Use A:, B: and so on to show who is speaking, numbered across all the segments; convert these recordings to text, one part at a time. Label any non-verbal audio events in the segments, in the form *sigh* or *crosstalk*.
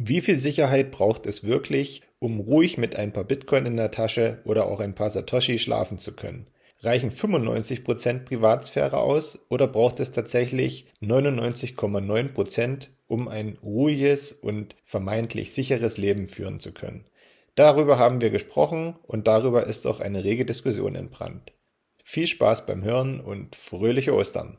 A: Wie viel Sicherheit braucht es wirklich, um ruhig mit ein paar Bitcoin in der Tasche oder auch ein paar Satoshi schlafen zu können? Reichen 95% Privatsphäre aus oder braucht es tatsächlich 99,9%, um ein ruhiges und vermeintlich sicheres Leben führen zu können? Darüber haben wir gesprochen und darüber ist auch eine rege Diskussion entbrannt. Viel Spaß beim Hören und fröhliche Ostern!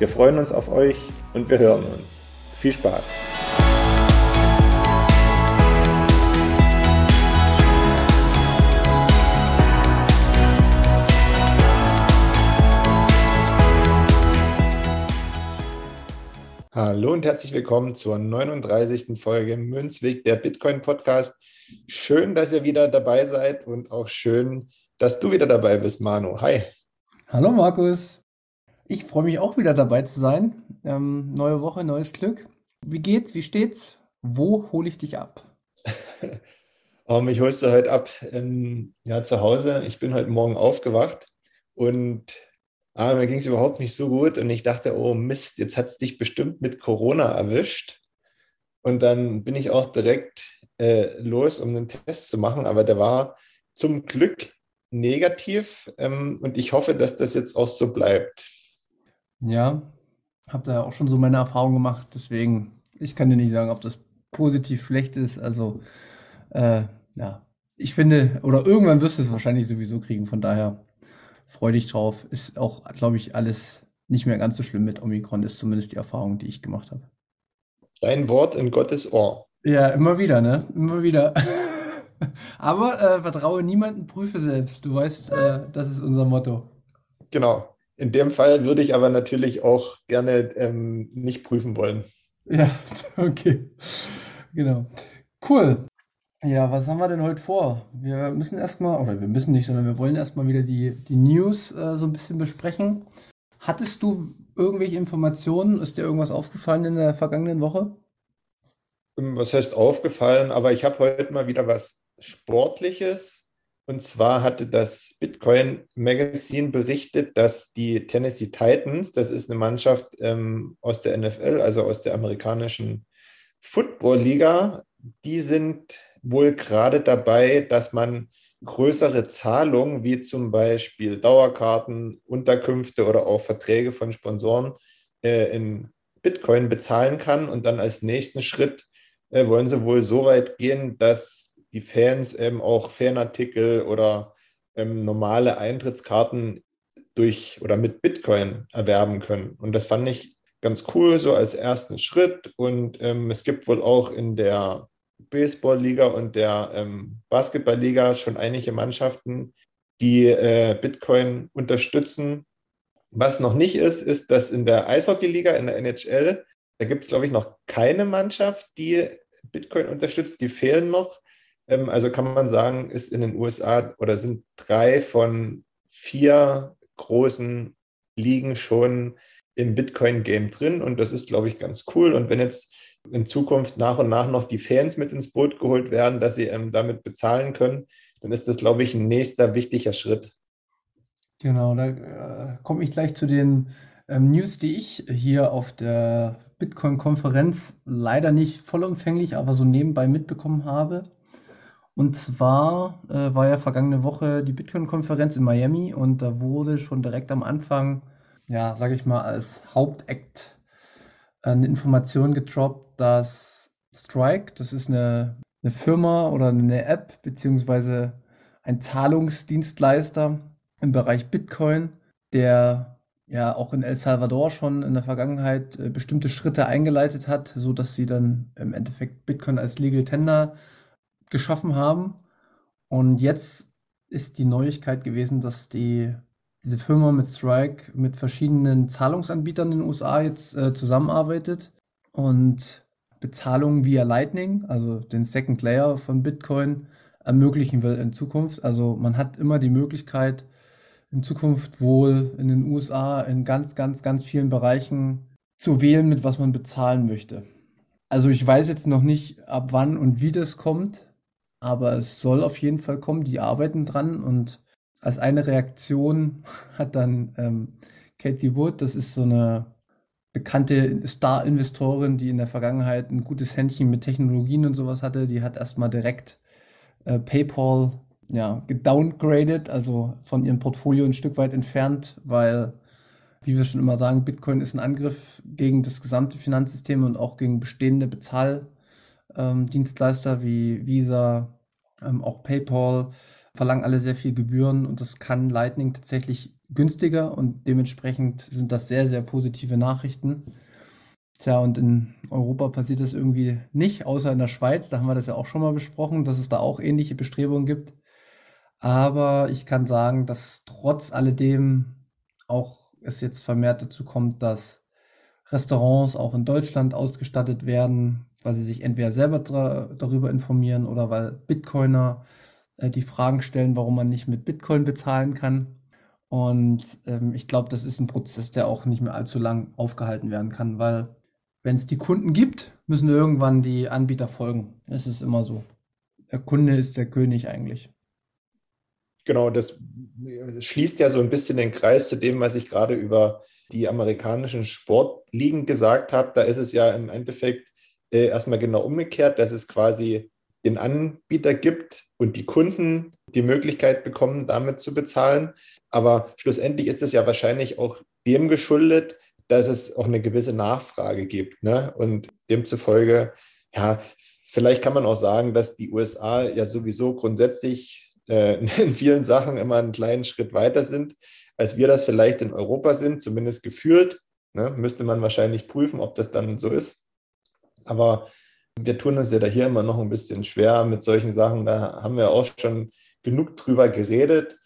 A: Wir freuen uns auf euch und wir hören uns. Viel Spaß! Hallo und herzlich willkommen zur 39. Folge Münzweg, der Bitcoin Podcast. Schön, dass ihr wieder dabei seid und auch schön, dass du wieder dabei bist, Manu. Hi.
B: Hallo Markus. Ich freue mich auch wieder dabei zu sein. Ähm, neue Woche, neues Glück. Wie geht's? Wie steht's? Wo hole ich dich ab? *laughs*
A: oh, mich holst du heute ab ähm, ja, zu Hause. Ich bin heute Morgen aufgewacht und ah, mir ging es überhaupt nicht so gut. Und ich dachte, oh Mist, jetzt hat es dich bestimmt mit Corona erwischt. Und dann bin ich auch direkt äh, los, um einen Test zu machen. Aber der war zum Glück negativ. Ähm, und ich hoffe, dass das jetzt auch so bleibt.
B: Ja, habe da auch schon so meine Erfahrungen gemacht, deswegen, ich kann dir nicht sagen, ob das positiv schlecht ist. Also, äh, ja, ich finde, oder irgendwann wirst du es wahrscheinlich sowieso kriegen, von daher freu dich drauf. Ist auch, glaube ich, alles nicht mehr ganz so schlimm mit Omikron, ist zumindest die Erfahrung, die ich gemacht habe.
A: Dein Wort in Gottes Ohr.
B: Ja, immer wieder, ne? Immer wieder. *laughs* Aber äh, vertraue niemanden, prüfe selbst. Du weißt, äh, das ist unser Motto.
A: Genau. In dem Fall würde ich aber natürlich auch gerne ähm, nicht prüfen wollen.
B: Ja, *laughs* okay. Genau. Cool. Ja, was haben wir denn heute vor? Wir müssen erstmal, oder wir müssen nicht, sondern wir wollen erstmal wieder die, die News äh, so ein bisschen besprechen. Hattest du irgendwelche Informationen? Ist dir irgendwas aufgefallen in der vergangenen Woche?
A: Ähm, was heißt aufgefallen? Aber ich habe heute mal wieder was Sportliches und zwar hatte das Bitcoin Magazine berichtet, dass die Tennessee Titans, das ist eine Mannschaft ähm, aus der NFL, also aus der amerikanischen Football Liga, die sind wohl gerade dabei, dass man größere Zahlungen wie zum Beispiel Dauerkarten, Unterkünfte oder auch Verträge von Sponsoren äh, in Bitcoin bezahlen kann. Und dann als nächsten Schritt äh, wollen sie wohl so weit gehen, dass die Fans eben auch Fanartikel oder ähm, normale Eintrittskarten durch oder mit Bitcoin erwerben können. Und das fand ich ganz cool, so als ersten Schritt. Und ähm, es gibt wohl auch in der Baseballliga und der ähm, Basketballliga schon einige Mannschaften, die äh, Bitcoin unterstützen. Was noch nicht ist, ist, dass in der Eishockeyliga, in der NHL, da gibt es, glaube ich, noch keine Mannschaft, die Bitcoin unterstützt. Die fehlen noch. Ähm, also kann man sagen, ist in den USA oder sind drei von vier großen Ligen schon im Bitcoin-Game drin und das ist, glaube ich, ganz cool. Und wenn jetzt in Zukunft nach und nach noch die Fans mit ins Boot geholt werden, dass sie ähm, damit bezahlen können, dann ist das, glaube ich, ein nächster wichtiger Schritt.
B: Genau, da äh, komme ich gleich zu den ähm, News, die ich hier auf der Bitcoin-Konferenz leider nicht vollumfänglich, aber so nebenbei mitbekommen habe. Und zwar äh, war ja vergangene Woche die Bitcoin-Konferenz in Miami und da wurde schon direkt am Anfang, ja, sage ich mal, als Hauptakt eine Information gedroppt, dass Strike, das ist eine, eine Firma oder eine App, beziehungsweise ein Zahlungsdienstleister im Bereich Bitcoin, der ja auch in El Salvador schon in der Vergangenheit äh, bestimmte Schritte eingeleitet hat, so dass sie dann im Endeffekt Bitcoin als Legal Tender geschaffen haben. Und jetzt ist die Neuigkeit gewesen, dass die diese Firma mit Strike mit verschiedenen Zahlungsanbietern in den USA jetzt äh, zusammenarbeitet und Bezahlungen via Lightning, also den Second Layer von Bitcoin, ermöglichen will in Zukunft. Also man hat immer die Möglichkeit, in Zukunft wohl in den USA in ganz, ganz, ganz vielen Bereichen zu wählen, mit was man bezahlen möchte. Also ich weiß jetzt noch nicht, ab wann und wie das kommt, aber es soll auf jeden Fall kommen. Die arbeiten dran und als eine Reaktion *laughs* hat dann ähm, Katie Wood, das ist so eine bekannte Star-Investorin, die in der Vergangenheit ein gutes Händchen mit Technologien und sowas hatte, die hat erstmal direkt äh, PayPal ja, gedowngradet, also von ihrem Portfolio ein Stück weit entfernt, weil, wie wir schon immer sagen, Bitcoin ist ein Angriff gegen das gesamte Finanzsystem und auch gegen bestehende Bezahldienstleister ähm, wie Visa, ähm, auch PayPal verlangen alle sehr viel Gebühren und das kann Lightning tatsächlich günstiger und dementsprechend sind das sehr, sehr positive Nachrichten. Tja, und in Europa passiert das irgendwie nicht, außer in der Schweiz. Da haben wir das ja auch schon mal besprochen, dass es da auch ähnliche Bestrebungen gibt. Aber ich kann sagen, dass trotz alledem auch es jetzt vermehrt dazu kommt, dass Restaurants auch in Deutschland ausgestattet werden, weil sie sich entweder selber darüber informieren oder weil Bitcoiner äh, die Fragen stellen, warum man nicht mit Bitcoin bezahlen kann. Und ähm, ich glaube, das ist ein Prozess, der auch nicht mehr allzu lang aufgehalten werden kann, weil wenn es die Kunden gibt, müssen irgendwann die Anbieter folgen. Es ist immer so. Der Kunde ist der König eigentlich.
A: Genau, das schließt ja so ein bisschen den Kreis zu dem, was ich gerade über die amerikanischen Sportligen gesagt habe. Da ist es ja im Endeffekt äh, erstmal genau umgekehrt, dass es quasi den Anbieter gibt und die Kunden die Möglichkeit bekommen, damit zu bezahlen. Aber schlussendlich ist es ja wahrscheinlich auch dem geschuldet, dass es auch eine gewisse Nachfrage gibt. Ne? Und demzufolge, ja, vielleicht kann man auch sagen, dass die USA ja sowieso grundsätzlich äh, *laughs* in vielen Sachen immer einen kleinen Schritt weiter sind, als wir das vielleicht in Europa sind, zumindest gefühlt. Ne? Müsste man wahrscheinlich prüfen, ob das dann so ist. Aber wir tun uns ja da hier immer noch ein bisschen schwer mit solchen Sachen. Da haben wir auch schon genug drüber geredet.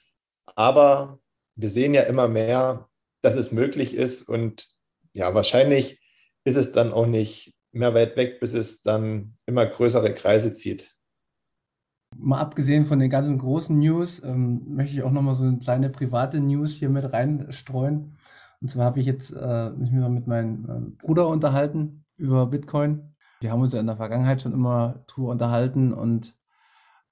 A: Aber wir sehen ja immer mehr, dass es möglich ist. Und ja, wahrscheinlich ist es dann auch nicht mehr weit weg, bis es dann immer größere Kreise zieht.
B: Mal abgesehen von den ganzen großen News, ähm, möchte ich auch nochmal so eine kleine private News hier mit reinstreuen. Und zwar habe ich jetzt äh, mich mit meinem äh, Bruder unterhalten über Bitcoin. Wir haben uns ja in der Vergangenheit schon immer drüber unterhalten und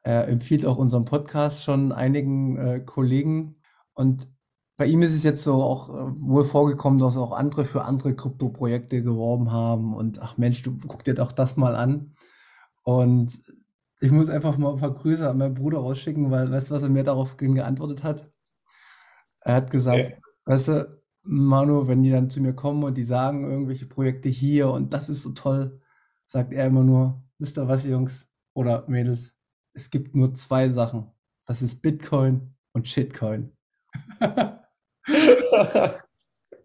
B: er empfiehlt auch unseren Podcast schon einigen äh, Kollegen. Und bei ihm ist es jetzt so auch äh, wohl vorgekommen, dass auch andere für andere Krypto-Projekte geworben haben und ach Mensch, du guck dir doch das mal an. Und ich muss einfach mal ein paar Grüße an meinen Bruder rausschicken, weil weißt du, was er mir darauf geantwortet hat? Er hat gesagt, okay. weißt du, Manu, wenn die dann zu mir kommen und die sagen irgendwelche Projekte hier und das ist so toll, sagt er immer nur, wisst ihr was, Jungs oder Mädels, es gibt nur zwei Sachen. Das ist Bitcoin und Shitcoin. *laughs*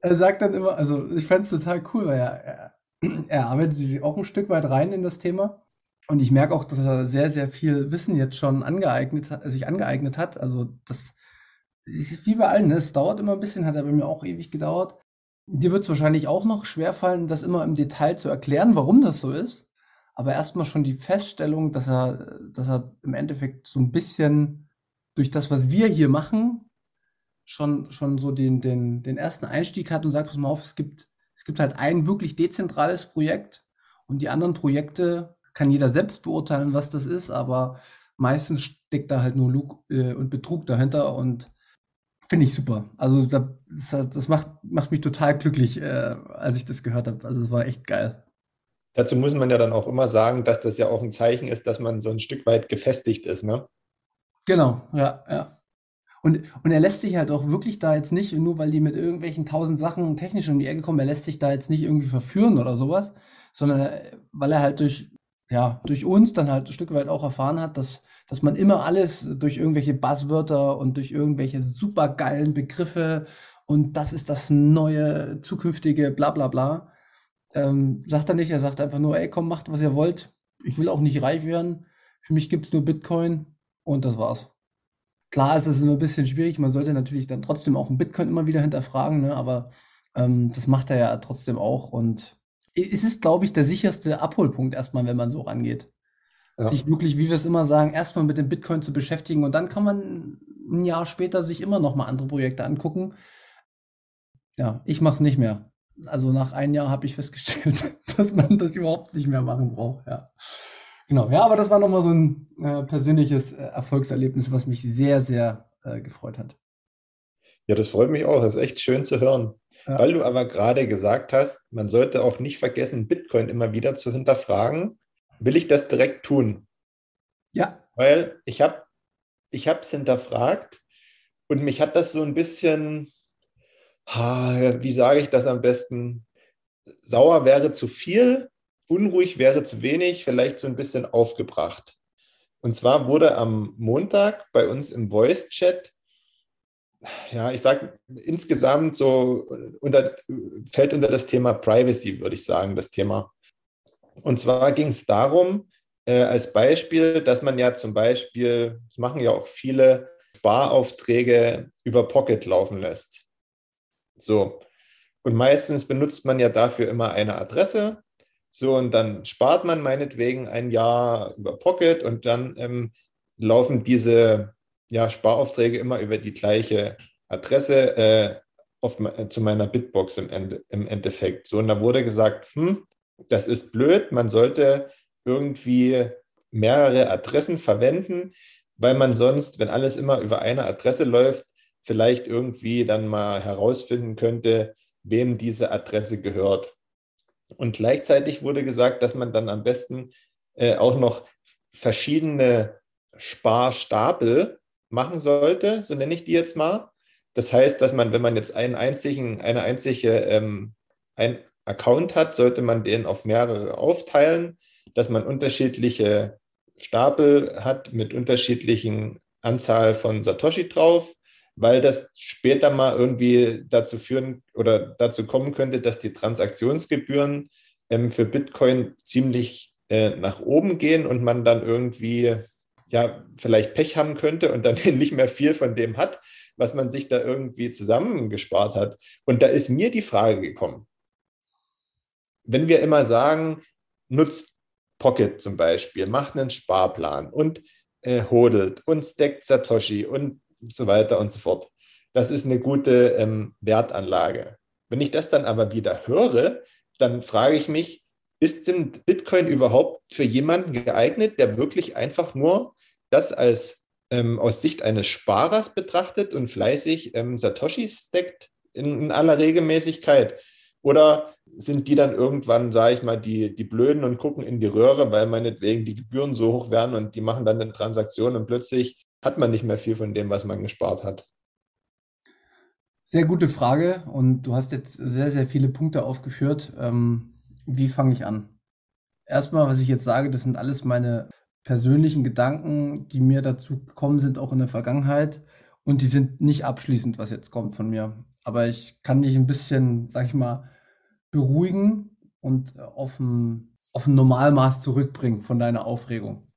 B: er sagt dann immer, also ich fände es total cool, weil er, er, er arbeitet sich auch ein Stück weit rein in das Thema. Und ich merke auch, dass er sehr, sehr viel Wissen jetzt schon angeeignet, sich angeeignet hat. Also das ist wie bei allen, ne? es dauert immer ein bisschen, hat er bei mir auch ewig gedauert. Dir wird es wahrscheinlich auch noch schwerfallen, das immer im Detail zu erklären, warum das so ist. Aber erstmal schon die Feststellung, dass er, dass er im Endeffekt so ein bisschen durch das, was wir hier machen, schon, schon so den, den, den ersten Einstieg hat und sagt, pass mal auf, es gibt, es gibt halt ein wirklich dezentrales Projekt und die anderen Projekte kann jeder selbst beurteilen, was das ist, aber meistens steckt da halt nur Lug äh, und Betrug dahinter und Finde ich super. Also das, das, macht, macht mich total glücklich, äh, als ich das gehört habe. Also es war echt geil.
A: Dazu muss man ja dann auch immer sagen, dass das ja auch ein Zeichen ist, dass man so ein Stück weit gefestigt ist, ne?
B: Genau, ja, ja. Und, und er lässt sich halt auch wirklich da jetzt nicht, nur weil die mit irgendwelchen tausend Sachen technisch um die Ecke kommen, er lässt sich da jetzt nicht irgendwie verführen oder sowas, sondern weil er halt durch, ja, durch uns dann halt ein Stück weit auch erfahren hat, dass dass man immer alles durch irgendwelche Buzzwörter und durch irgendwelche supergeilen Begriffe und das ist das neue zukünftige bla bla bla. Ähm, sagt er nicht, er sagt einfach nur, ey, komm, macht, was ihr wollt. Ich will auch nicht reich werden. Für mich gibt es nur Bitcoin und das war's. Klar ist es immer ein bisschen schwierig, man sollte natürlich dann trotzdem auch einen Bitcoin immer wieder hinterfragen, ne? aber ähm, das macht er ja trotzdem auch und es ist, glaube ich, der sicherste Abholpunkt erstmal, wenn man so rangeht. Ja. Sich wirklich, wie wir es immer sagen, erstmal mit dem Bitcoin zu beschäftigen und dann kann man ein Jahr später sich immer noch mal andere Projekte angucken. Ja, ich mache es nicht mehr. Also nach einem Jahr habe ich festgestellt, *laughs* dass man das überhaupt nicht mehr machen braucht. Ja. Genau, ja, aber das war nochmal so ein äh, persönliches äh, Erfolgserlebnis, was mich sehr, sehr äh, gefreut hat.
A: Ja, das freut mich auch. Das ist echt schön zu hören. Ja. Weil du aber gerade gesagt hast, man sollte auch nicht vergessen, Bitcoin immer wieder zu hinterfragen. Will ich das direkt tun?
B: Ja.
A: Weil ich habe ich es hinterfragt und mich hat das so ein bisschen, wie sage ich das am besten, sauer wäre zu viel, unruhig wäre zu wenig, vielleicht so ein bisschen aufgebracht. Und zwar wurde am Montag bei uns im Voice-Chat, ja, ich sage insgesamt so, unter, fällt unter das Thema Privacy, würde ich sagen, das Thema. Und zwar ging es darum, äh, als Beispiel, dass man ja zum Beispiel, das machen ja auch viele Sparaufträge über Pocket laufen lässt. So. Und meistens benutzt man ja dafür immer eine Adresse so, und dann spart man meinetwegen ein Jahr über Pocket und dann ähm, laufen diese ja, Sparaufträge immer über die gleiche Adresse äh, auf, äh, zu meiner Bitbox im, Ende, im Endeffekt. So, und da wurde gesagt, hm, das ist blöd, man sollte irgendwie mehrere Adressen verwenden, weil man sonst, wenn alles immer über eine Adresse läuft, vielleicht irgendwie dann mal herausfinden könnte, wem diese Adresse gehört. Und gleichzeitig wurde gesagt, dass man dann am besten äh, auch noch verschiedene Sparstapel machen sollte, so nenne ich die jetzt mal. Das heißt, dass man, wenn man jetzt einen einzigen, eine einzige ähm, ein Account hat, sollte man den auf mehrere aufteilen, dass man unterschiedliche Stapel hat mit unterschiedlichen Anzahl von Satoshi drauf weil das später mal irgendwie dazu führen oder dazu kommen könnte, dass die Transaktionsgebühren ähm, für Bitcoin ziemlich äh, nach oben gehen und man dann irgendwie ja vielleicht Pech haben könnte und dann *laughs* nicht mehr viel von dem hat, was man sich da irgendwie zusammengespart hat. Und da ist mir die Frage gekommen, wenn wir immer sagen, nutzt Pocket zum Beispiel, macht einen Sparplan und äh, hodelt und stackt Satoshi und so weiter und so fort. Das ist eine gute ähm, Wertanlage. Wenn ich das dann aber wieder höre, dann frage ich mich, ist denn Bitcoin überhaupt für jemanden geeignet, der wirklich einfach nur das als ähm, aus Sicht eines Sparers betrachtet und fleißig ähm, Satoshis steckt in, in, aller Regelmäßigkeit? Oder sind die dann irgendwann, sage ich mal, die, die Blöden und gucken in die Röhre, weil meinetwegen die Gebühren so hoch werden und die machen dann eine Transaktion und plötzlich hat man nicht mehr viel von dem, was man gespart hat.
B: Sehr gute Frage und du hast jetzt sehr, sehr viele Punkte aufgeführt. Ähm, wie fange ich an? Erstmal, was ich jetzt sage, das sind alles meine persönlichen Gedanken, die mir dazu gekommen sind, auch in der Vergangenheit. Und die sind nicht abschließend, was jetzt kommt von mir. Aber ich kann dich ein bisschen, sag ich mal, beruhigen und auf ein, auf ein Normalmaß zurückbringen von deiner Aufregung.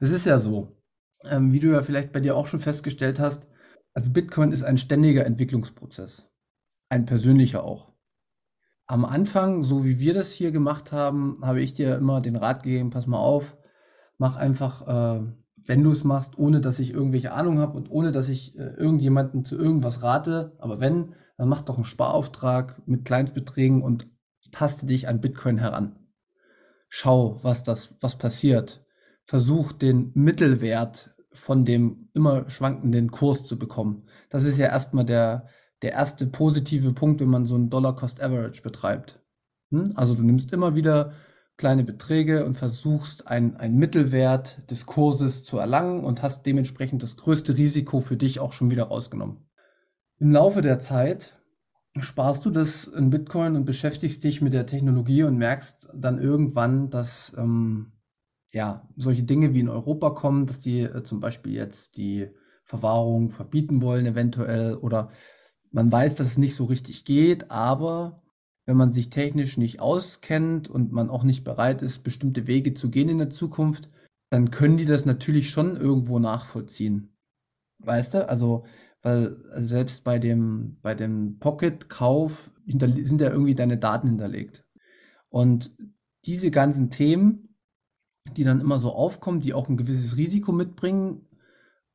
B: Es ist ja so, ähm, wie du ja vielleicht bei dir auch schon festgestellt hast, also Bitcoin ist ein ständiger Entwicklungsprozess, ein persönlicher auch. Am Anfang, so wie wir das hier gemacht haben, habe ich dir immer den Rat gegeben, pass mal auf, mach einfach, äh, wenn du es machst, ohne dass ich irgendwelche Ahnung habe und ohne dass ich äh, irgendjemanden zu irgendwas rate, aber wenn, dann mach doch einen Sparauftrag mit Kleinstbeträgen und taste dich an Bitcoin heran. Schau, was das, was passiert. Versuch den Mittelwert von dem immer schwankenden Kurs zu bekommen. Das ist ja erstmal der, der erste positive Punkt, wenn man so ein Dollar-Cost-Average betreibt. Hm? Also du nimmst immer wieder kleine Beträge und versuchst einen, einen Mittelwert des Kurses zu erlangen und hast dementsprechend das größte Risiko für dich auch schon wieder rausgenommen. Im Laufe der Zeit sparst du das in Bitcoin und beschäftigst dich mit der Technologie und merkst dann irgendwann, dass ähm, ja, solche Dinge wie in Europa kommen, dass die äh, zum Beispiel jetzt die Verwahrung verbieten wollen, eventuell, oder Man weiß, dass es nicht so richtig geht, aber wenn man sich technisch nicht auskennt und man auch nicht bereit ist, bestimmte Wege zu gehen in der Zukunft, dann können die das natürlich schon irgendwo nachvollziehen. Weißt du? Also, weil selbst bei dem, bei dem Pocket-Kauf sind ja irgendwie deine Daten hinterlegt. Und diese ganzen Themen, die dann immer so aufkommen, die auch ein gewisses Risiko mitbringen,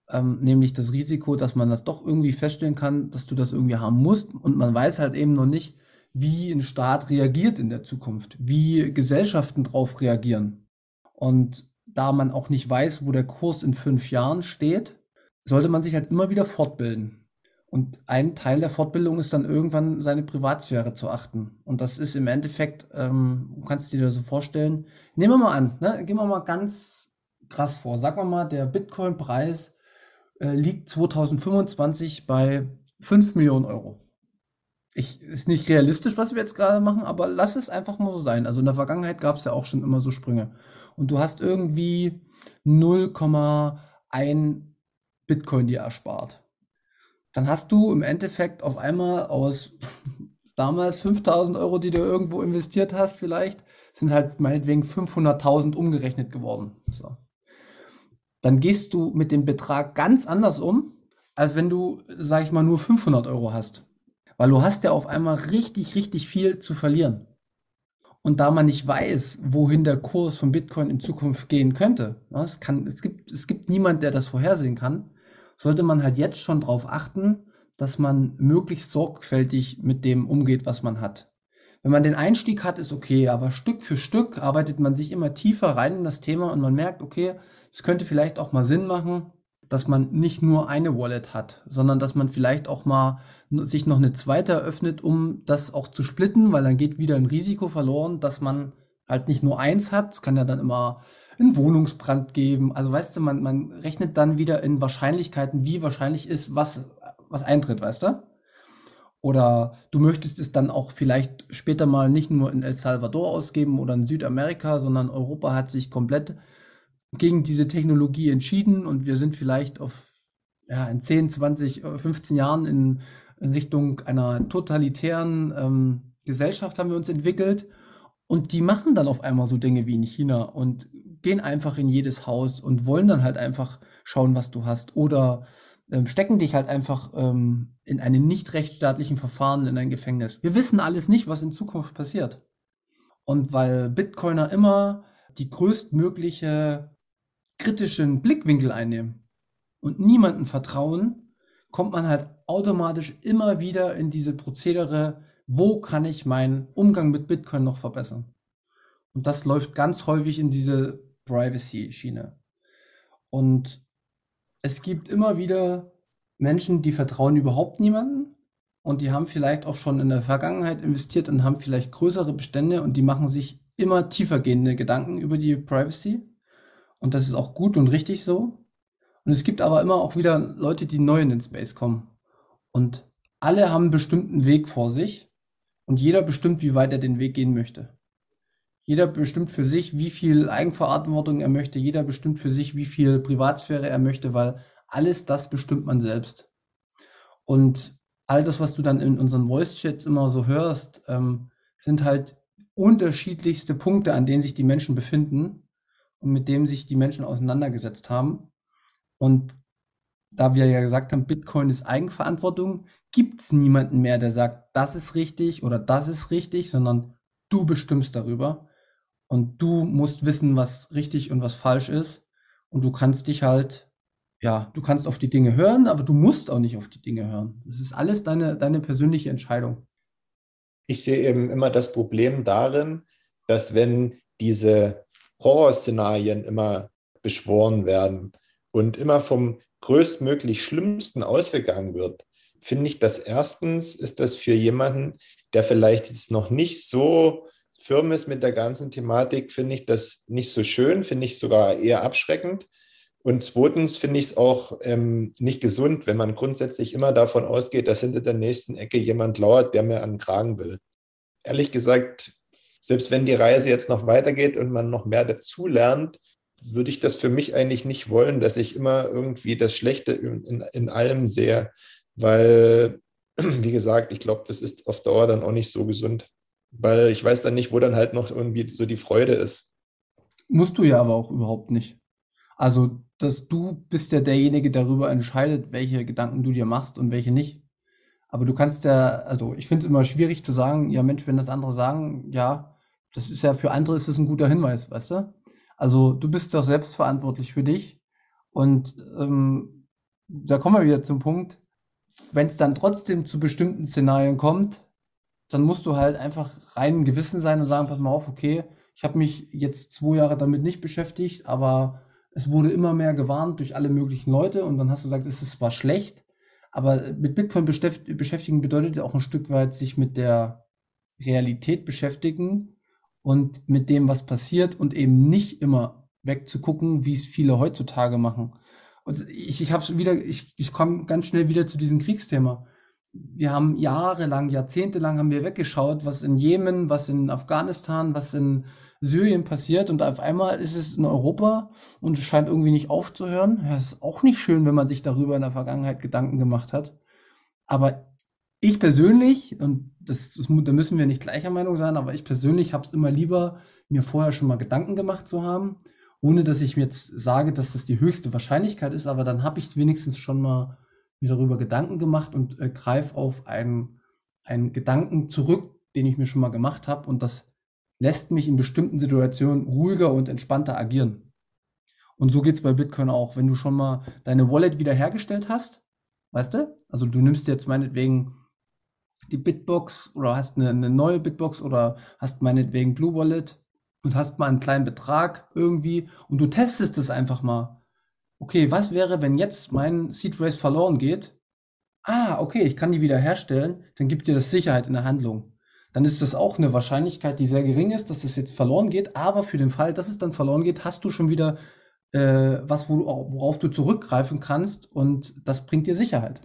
B: ähm, nämlich das Risiko, dass man das doch irgendwie feststellen kann, dass du das irgendwie haben musst und man weiß halt eben noch nicht, wie ein Staat reagiert in der Zukunft, wie Gesellschaften darauf reagieren. Und da man auch nicht weiß, wo der Kurs in fünf Jahren steht, sollte man sich halt immer wieder fortbilden. Und ein Teil der Fortbildung ist dann irgendwann seine Privatsphäre zu achten. Und das ist im Endeffekt, ähm, du kannst dir das so vorstellen, nehmen wir mal an, ne? gehen wir mal ganz krass vor. Sagen wir mal, der Bitcoin-Preis äh, liegt 2025 bei 5 Millionen Euro. Ich, ist nicht realistisch, was wir jetzt gerade machen, aber lass es einfach mal so sein. Also in der Vergangenheit gab es ja auch schon immer so Sprünge. Und du hast irgendwie 0,1 Bitcoin dir erspart. Dann hast du im Endeffekt auf einmal aus *laughs* damals 5000 Euro, die du irgendwo investiert hast, vielleicht, sind halt meinetwegen 500.000 umgerechnet geworden. So. Dann gehst du mit dem Betrag ganz anders um, als wenn du, sag ich mal, nur 500 Euro hast. Weil du hast ja auf einmal richtig, richtig viel zu verlieren. Und da man nicht weiß, wohin der Kurs von Bitcoin in Zukunft gehen könnte, es, kann, es, gibt, es gibt niemand, der das vorhersehen kann, sollte man halt jetzt schon darauf achten, dass man möglichst sorgfältig mit dem umgeht, was man hat. Wenn man den Einstieg hat, ist okay, aber Stück für Stück arbeitet man sich immer tiefer rein in das Thema und man merkt, okay, es könnte vielleicht auch mal Sinn machen, dass man nicht nur eine Wallet hat, sondern dass man vielleicht auch mal sich noch eine zweite eröffnet, um das auch zu splitten, weil dann geht wieder ein Risiko verloren, dass man halt nicht nur eins hat. Es kann ja dann immer einen Wohnungsbrand geben. Also weißt du, man, man rechnet dann wieder in Wahrscheinlichkeiten, wie wahrscheinlich ist, was, was eintritt, weißt du? Oder du möchtest es dann auch vielleicht später mal nicht nur in El Salvador ausgeben oder in Südamerika, sondern Europa hat sich komplett gegen diese Technologie entschieden und wir sind vielleicht auf ja, in 10, 20, 15 Jahren in, in Richtung einer totalitären ähm, Gesellschaft haben wir uns entwickelt. Und die machen dann auf einmal so Dinge wie in China und gehen einfach in jedes Haus und wollen dann halt einfach schauen, was du hast. Oder ähm, stecken dich halt einfach ähm, in einem nicht rechtsstaatlichen Verfahren in ein Gefängnis. Wir wissen alles nicht, was in Zukunft passiert. Und weil Bitcoiner immer die größtmögliche kritischen Blickwinkel einnehmen und niemandem vertrauen, kommt man halt automatisch immer wieder in diese Prozedere, wo kann ich meinen Umgang mit Bitcoin noch verbessern? Und das läuft ganz häufig in diese Privacy-Schiene. Und es gibt immer wieder Menschen, die vertrauen überhaupt niemanden und die haben vielleicht auch schon in der Vergangenheit investiert und haben vielleicht größere Bestände und die machen sich immer tiefergehende Gedanken über die Privacy. Und das ist auch gut und richtig so. Und es gibt aber immer auch wieder Leute, die neu in den Space kommen. Und alle haben einen bestimmten Weg vor sich. Und jeder bestimmt, wie weit er den Weg gehen möchte. Jeder bestimmt für sich, wie viel Eigenverantwortung er möchte. Jeder bestimmt für sich, wie viel Privatsphäre er möchte, weil alles das bestimmt man selbst. Und all das, was du dann in unseren Voice-Chats immer so hörst, ähm, sind halt unterschiedlichste Punkte, an denen sich die Menschen befinden und mit dem sich die Menschen auseinandergesetzt haben. Und da wir ja gesagt haben, Bitcoin ist Eigenverantwortung, gibt es niemanden mehr, der sagt, das ist richtig oder das ist richtig, sondern du bestimmst darüber. Und du musst wissen, was richtig und was falsch ist. Und du kannst dich halt, ja, du kannst auf die Dinge hören, aber du musst auch nicht auf die Dinge hören. Das ist alles deine, deine persönliche Entscheidung.
A: Ich sehe eben immer das Problem darin, dass wenn diese Horrorszenarien immer beschworen werden und immer vom größtmöglich Schlimmsten ausgegangen wird, finde ich, dass erstens ist das für jemanden, der vielleicht jetzt noch nicht so firm ist mit der ganzen Thematik, finde ich das nicht so schön, finde ich sogar eher abschreckend. Und zweitens finde ich es auch ähm, nicht gesund, wenn man grundsätzlich immer davon ausgeht, dass hinter der nächsten Ecke jemand lauert, der mir an den Kragen will. Ehrlich gesagt selbst wenn die Reise jetzt noch weitergeht und man noch mehr dazulernt, würde ich das für mich eigentlich nicht wollen, dass ich immer irgendwie das Schlechte in, in allem sehe, weil *clears throat* wie gesagt, ich glaube, das ist auf Dauer dann auch nicht so gesund, weil ich weiß dann nicht, wo dann halt noch irgendwie so die Freude ist.
B: Musst du ja aber auch überhaupt nicht. Also, dass du bist ja derjenige, der darüber entscheidet, welche Gedanken du dir machst und welche nicht. Aber du kannst ja, also ich finde es immer schwierig zu sagen, ja Mensch, wenn das andere sagen, ja, das ist ja für andere ist es ein guter Hinweis, weißt du? Also du bist doch selbst verantwortlich für dich. Und ähm, da kommen wir wieder zum Punkt, wenn es dann trotzdem zu bestimmten Szenarien kommt, dann musst du halt einfach rein Gewissen sein und sagen, pass mal auf, okay, ich habe mich jetzt zwei Jahre damit nicht beschäftigt, aber es wurde immer mehr gewarnt durch alle möglichen Leute und dann hast du gesagt, es ist zwar schlecht, aber mit Bitcoin beschäftigen bedeutet ja auch ein Stück weit sich mit der Realität beschäftigen und mit dem, was passiert und eben nicht immer wegzugucken, wie es viele heutzutage machen. Und ich, ich habe wieder, ich, ich komme ganz schnell wieder zu diesem Kriegsthema. Wir haben jahrelang, jahrzehntelang haben wir weggeschaut, was in Jemen, was in Afghanistan, was in Syrien passiert und auf einmal ist es in Europa und es scheint irgendwie nicht aufzuhören. Es ist auch nicht schön, wenn man sich darüber in der Vergangenheit Gedanken gemacht hat. Aber ich persönlich, und das, das, da müssen wir nicht gleicher Meinung sein, aber ich persönlich habe es immer lieber, mir vorher schon mal Gedanken gemacht zu haben, ohne dass ich mir jetzt sage, dass das die höchste Wahrscheinlichkeit ist, aber dann habe ich wenigstens schon mal mir darüber Gedanken gemacht und äh, greife auf einen, einen Gedanken zurück, den ich mir schon mal gemacht habe und das lässt mich in bestimmten Situationen ruhiger und entspannter agieren. Und so geht es bei Bitcoin auch. Wenn du schon mal deine Wallet wiederhergestellt hast, weißt du, also du nimmst jetzt meinetwegen die Bitbox oder hast eine, eine neue Bitbox oder hast meinetwegen Blue Wallet und hast mal einen kleinen Betrag irgendwie und du testest es einfach mal. Okay, was wäre, wenn jetzt mein Seed Race verloren geht? Ah, okay, ich kann die wiederherstellen, dann gibt dir das Sicherheit in der Handlung. Dann ist das auch eine Wahrscheinlichkeit, die sehr gering ist, dass das jetzt verloren geht, aber für den Fall, dass es dann verloren geht, hast du schon wieder äh, was, worauf du zurückgreifen kannst und das bringt dir Sicherheit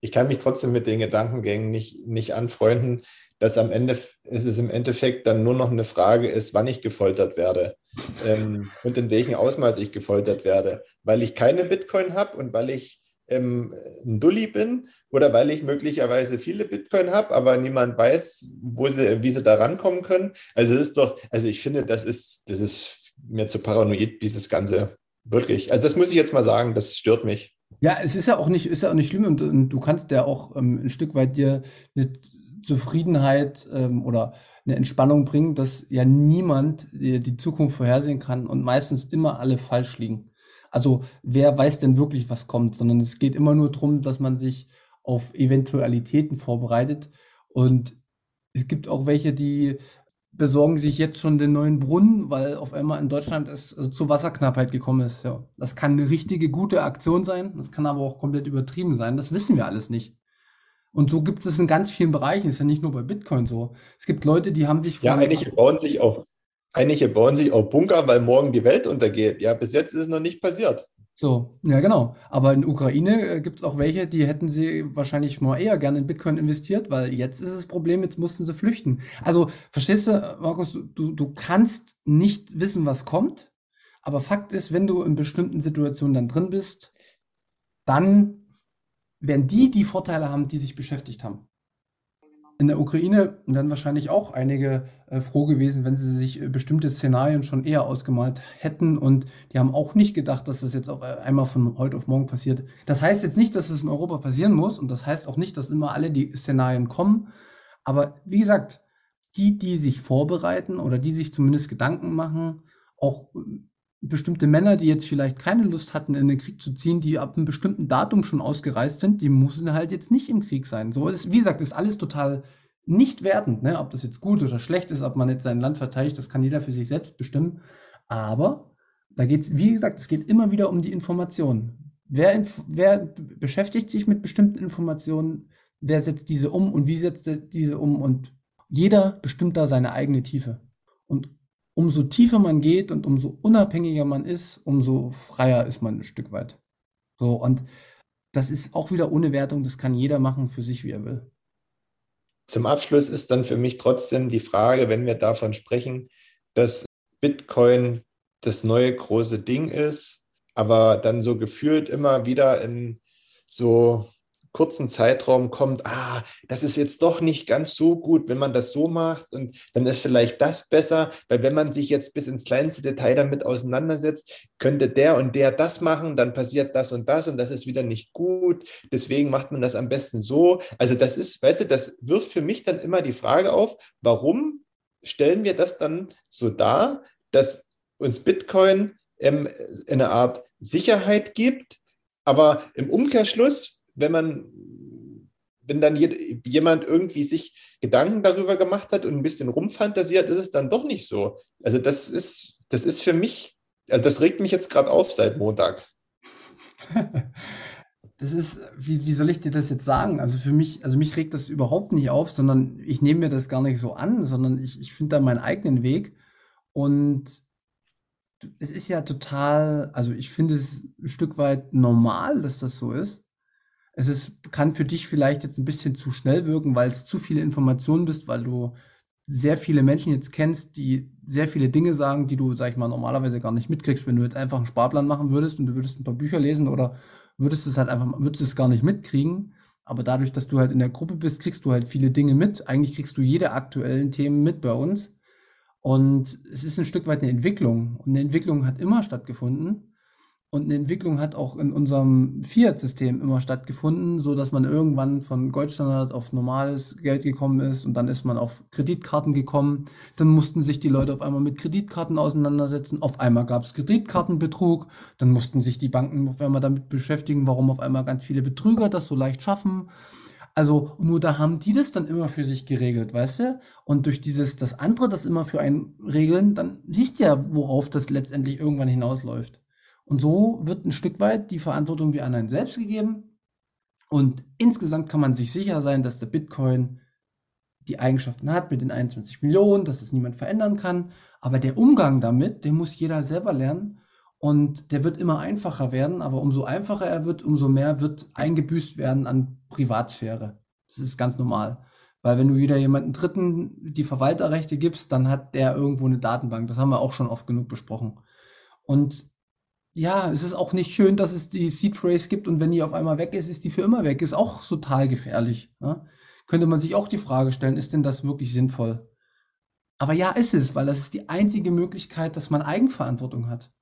A: ich kann mich trotzdem mit den Gedankengängen nicht, nicht anfreunden, dass am Ende es ist im Endeffekt dann nur noch eine Frage ist, wann ich gefoltert werde *laughs* ähm, und in welchem Ausmaß ich gefoltert werde. Weil ich keine Bitcoin habe und weil ich ähm, ein Dulli bin oder weil ich möglicherweise viele Bitcoin habe, aber niemand weiß, wo sie, wie sie da rankommen können. Also es ist doch, also ich finde, das ist, das ist mir zu paranoid, dieses Ganze. Wirklich. Also das muss ich jetzt mal sagen, das stört mich.
B: Ja, es ist ja auch nicht, ist ja auch nicht schlimm und, und du kannst ja auch ähm, ein Stück weit dir eine Zufriedenheit ähm, oder eine Entspannung bringen, dass ja niemand die, die Zukunft vorhersehen kann und meistens immer alle falsch liegen. Also wer weiß denn wirklich, was kommt, sondern es geht immer nur darum, dass man sich auf Eventualitäten vorbereitet und es gibt auch welche, die besorgen sich jetzt schon den neuen Brunnen, weil auf einmal in Deutschland es also zur Wasserknappheit gekommen ist. Ja, das kann eine richtige gute Aktion sein, das kann aber auch komplett übertrieben sein. Das wissen wir alles nicht. Und so gibt es in ganz vielen Bereichen. ist ja nicht nur bei Bitcoin so. Es gibt Leute, die haben sich
A: ja einige bauen sich auch einige bauen sich auch Bunker, weil morgen die Welt untergeht. Ja, bis jetzt ist es noch nicht passiert.
B: So, ja genau. Aber in Ukraine äh, gibt es auch welche, die hätten sie wahrscheinlich mal eher gerne in Bitcoin investiert, weil jetzt ist das Problem, jetzt mussten sie flüchten. Also, verstehst du, Markus, du, du kannst nicht wissen, was kommt, aber Fakt ist, wenn du in bestimmten Situationen dann drin bist, dann werden die die Vorteile haben, die sich beschäftigt haben in der Ukraine wären wahrscheinlich auch einige äh, froh gewesen, wenn sie sich äh, bestimmte Szenarien schon eher ausgemalt hätten. Und die haben auch nicht gedacht, dass das jetzt auch äh, einmal von heute auf morgen passiert. Das heißt jetzt nicht, dass es in Europa passieren muss. Und das heißt auch nicht, dass immer alle die Szenarien kommen. Aber wie gesagt, die, die sich vorbereiten oder die sich zumindest Gedanken machen, auch äh, bestimmte Männer, die jetzt vielleicht keine Lust hatten, in den Krieg zu ziehen, die ab einem bestimmten Datum schon ausgereist sind, die müssen halt jetzt nicht im Krieg sein. So ist, wie gesagt, ist alles total nicht wertend, ne? ob das jetzt gut oder schlecht ist, ob man jetzt sein Land verteidigt, das kann jeder für sich selbst bestimmen. Aber da geht, wie gesagt, es geht immer wieder um die Informationen. Wer, wer beschäftigt sich mit bestimmten Informationen? Wer setzt diese um und wie setzt er diese um? Und jeder bestimmt da seine eigene Tiefe. Und umso tiefer man geht und umso unabhängiger man ist, umso freier ist man ein Stück weit. So, und das ist auch wieder ohne Wertung, das kann jeder machen für sich, wie er will.
A: Zum Abschluss ist dann für mich trotzdem die Frage, wenn wir davon sprechen, dass Bitcoin das neue große Ding ist, aber dann so gefühlt immer wieder in so kurzen Zeitraum kommt, ah, das ist jetzt doch nicht ganz so gut, wenn man das so macht und dann ist vielleicht das besser, weil wenn man sich jetzt bis ins kleinste Detail damit auseinandersetzt, könnte der und der das machen, dann passiert das und das und das ist wieder nicht gut. Deswegen macht man das am besten so. Also das ist, weißt du, das wirft für mich dann immer die Frage auf, warum stellen wir das dann so dar, dass uns Bitcoin ähm, eine Art Sicherheit gibt, aber im Umkehrschluss, wenn man, wenn dann jemand irgendwie sich Gedanken darüber gemacht hat und ein bisschen rumfantasiert, ist es dann doch nicht so. Also das ist, das ist für mich, also das regt mich jetzt gerade auf seit Montag. *laughs*
B: Das ist, wie, wie soll ich dir das jetzt sagen? Also für mich, also mich regt das überhaupt nicht auf, sondern ich nehme mir das gar nicht so an, sondern ich, ich finde da meinen eigenen Weg. Und es ist ja total, also ich finde es ein Stück weit normal, dass das so ist. Es ist, kann für dich vielleicht jetzt ein bisschen zu schnell wirken, weil es zu viele Informationen bist, weil du sehr viele Menschen jetzt kennst, die sehr viele Dinge sagen, die du, sag ich mal, normalerweise gar nicht mitkriegst, wenn du jetzt einfach einen Sparplan machen würdest und du würdest ein paar Bücher lesen oder würdest es halt einfach, würdest es gar nicht mitkriegen. Aber dadurch, dass du halt in der Gruppe bist, kriegst du halt viele Dinge mit. Eigentlich kriegst du jede aktuellen Themen mit bei uns. Und es ist ein Stück weit eine Entwicklung. Und eine Entwicklung hat immer stattgefunden. Und eine Entwicklung hat auch in unserem Fiat-System immer stattgefunden, so dass man irgendwann von Goldstandard auf normales Geld gekommen ist und dann ist man auf Kreditkarten gekommen. Dann mussten sich die Leute auf einmal mit Kreditkarten auseinandersetzen. Auf einmal gab es Kreditkartenbetrug. Dann mussten sich die Banken auf einmal damit beschäftigen, warum auf einmal ganz viele Betrüger das so leicht schaffen. Also nur da haben die das dann immer für sich geregelt, weißt du? Und durch dieses, das andere das immer für einen regeln, dann siehst du ja, worauf das letztendlich irgendwann hinausläuft. Und so wird ein Stück weit die Verantwortung wie an einen selbst gegeben. Und insgesamt kann man sich sicher sein, dass der Bitcoin die Eigenschaften hat mit den 21 Millionen, dass es niemand verändern kann. Aber der Umgang damit, den muss jeder selber lernen. Und der wird immer einfacher werden, aber umso einfacher er wird, umso mehr wird eingebüßt werden an Privatsphäre. Das ist ganz normal. Weil wenn du wieder jemanden Dritten die Verwalterrechte gibst, dann hat der irgendwo eine Datenbank. Das haben wir auch schon oft genug besprochen. Und ja, es ist auch nicht schön, dass es die Seed Phrase gibt und wenn die auf einmal weg ist, ist die für immer weg. Ist auch total gefährlich. Ne? Könnte man sich auch die Frage stellen, ist denn das wirklich sinnvoll? Aber ja, ist es, weil das ist die einzige Möglichkeit, dass man Eigenverantwortung hat.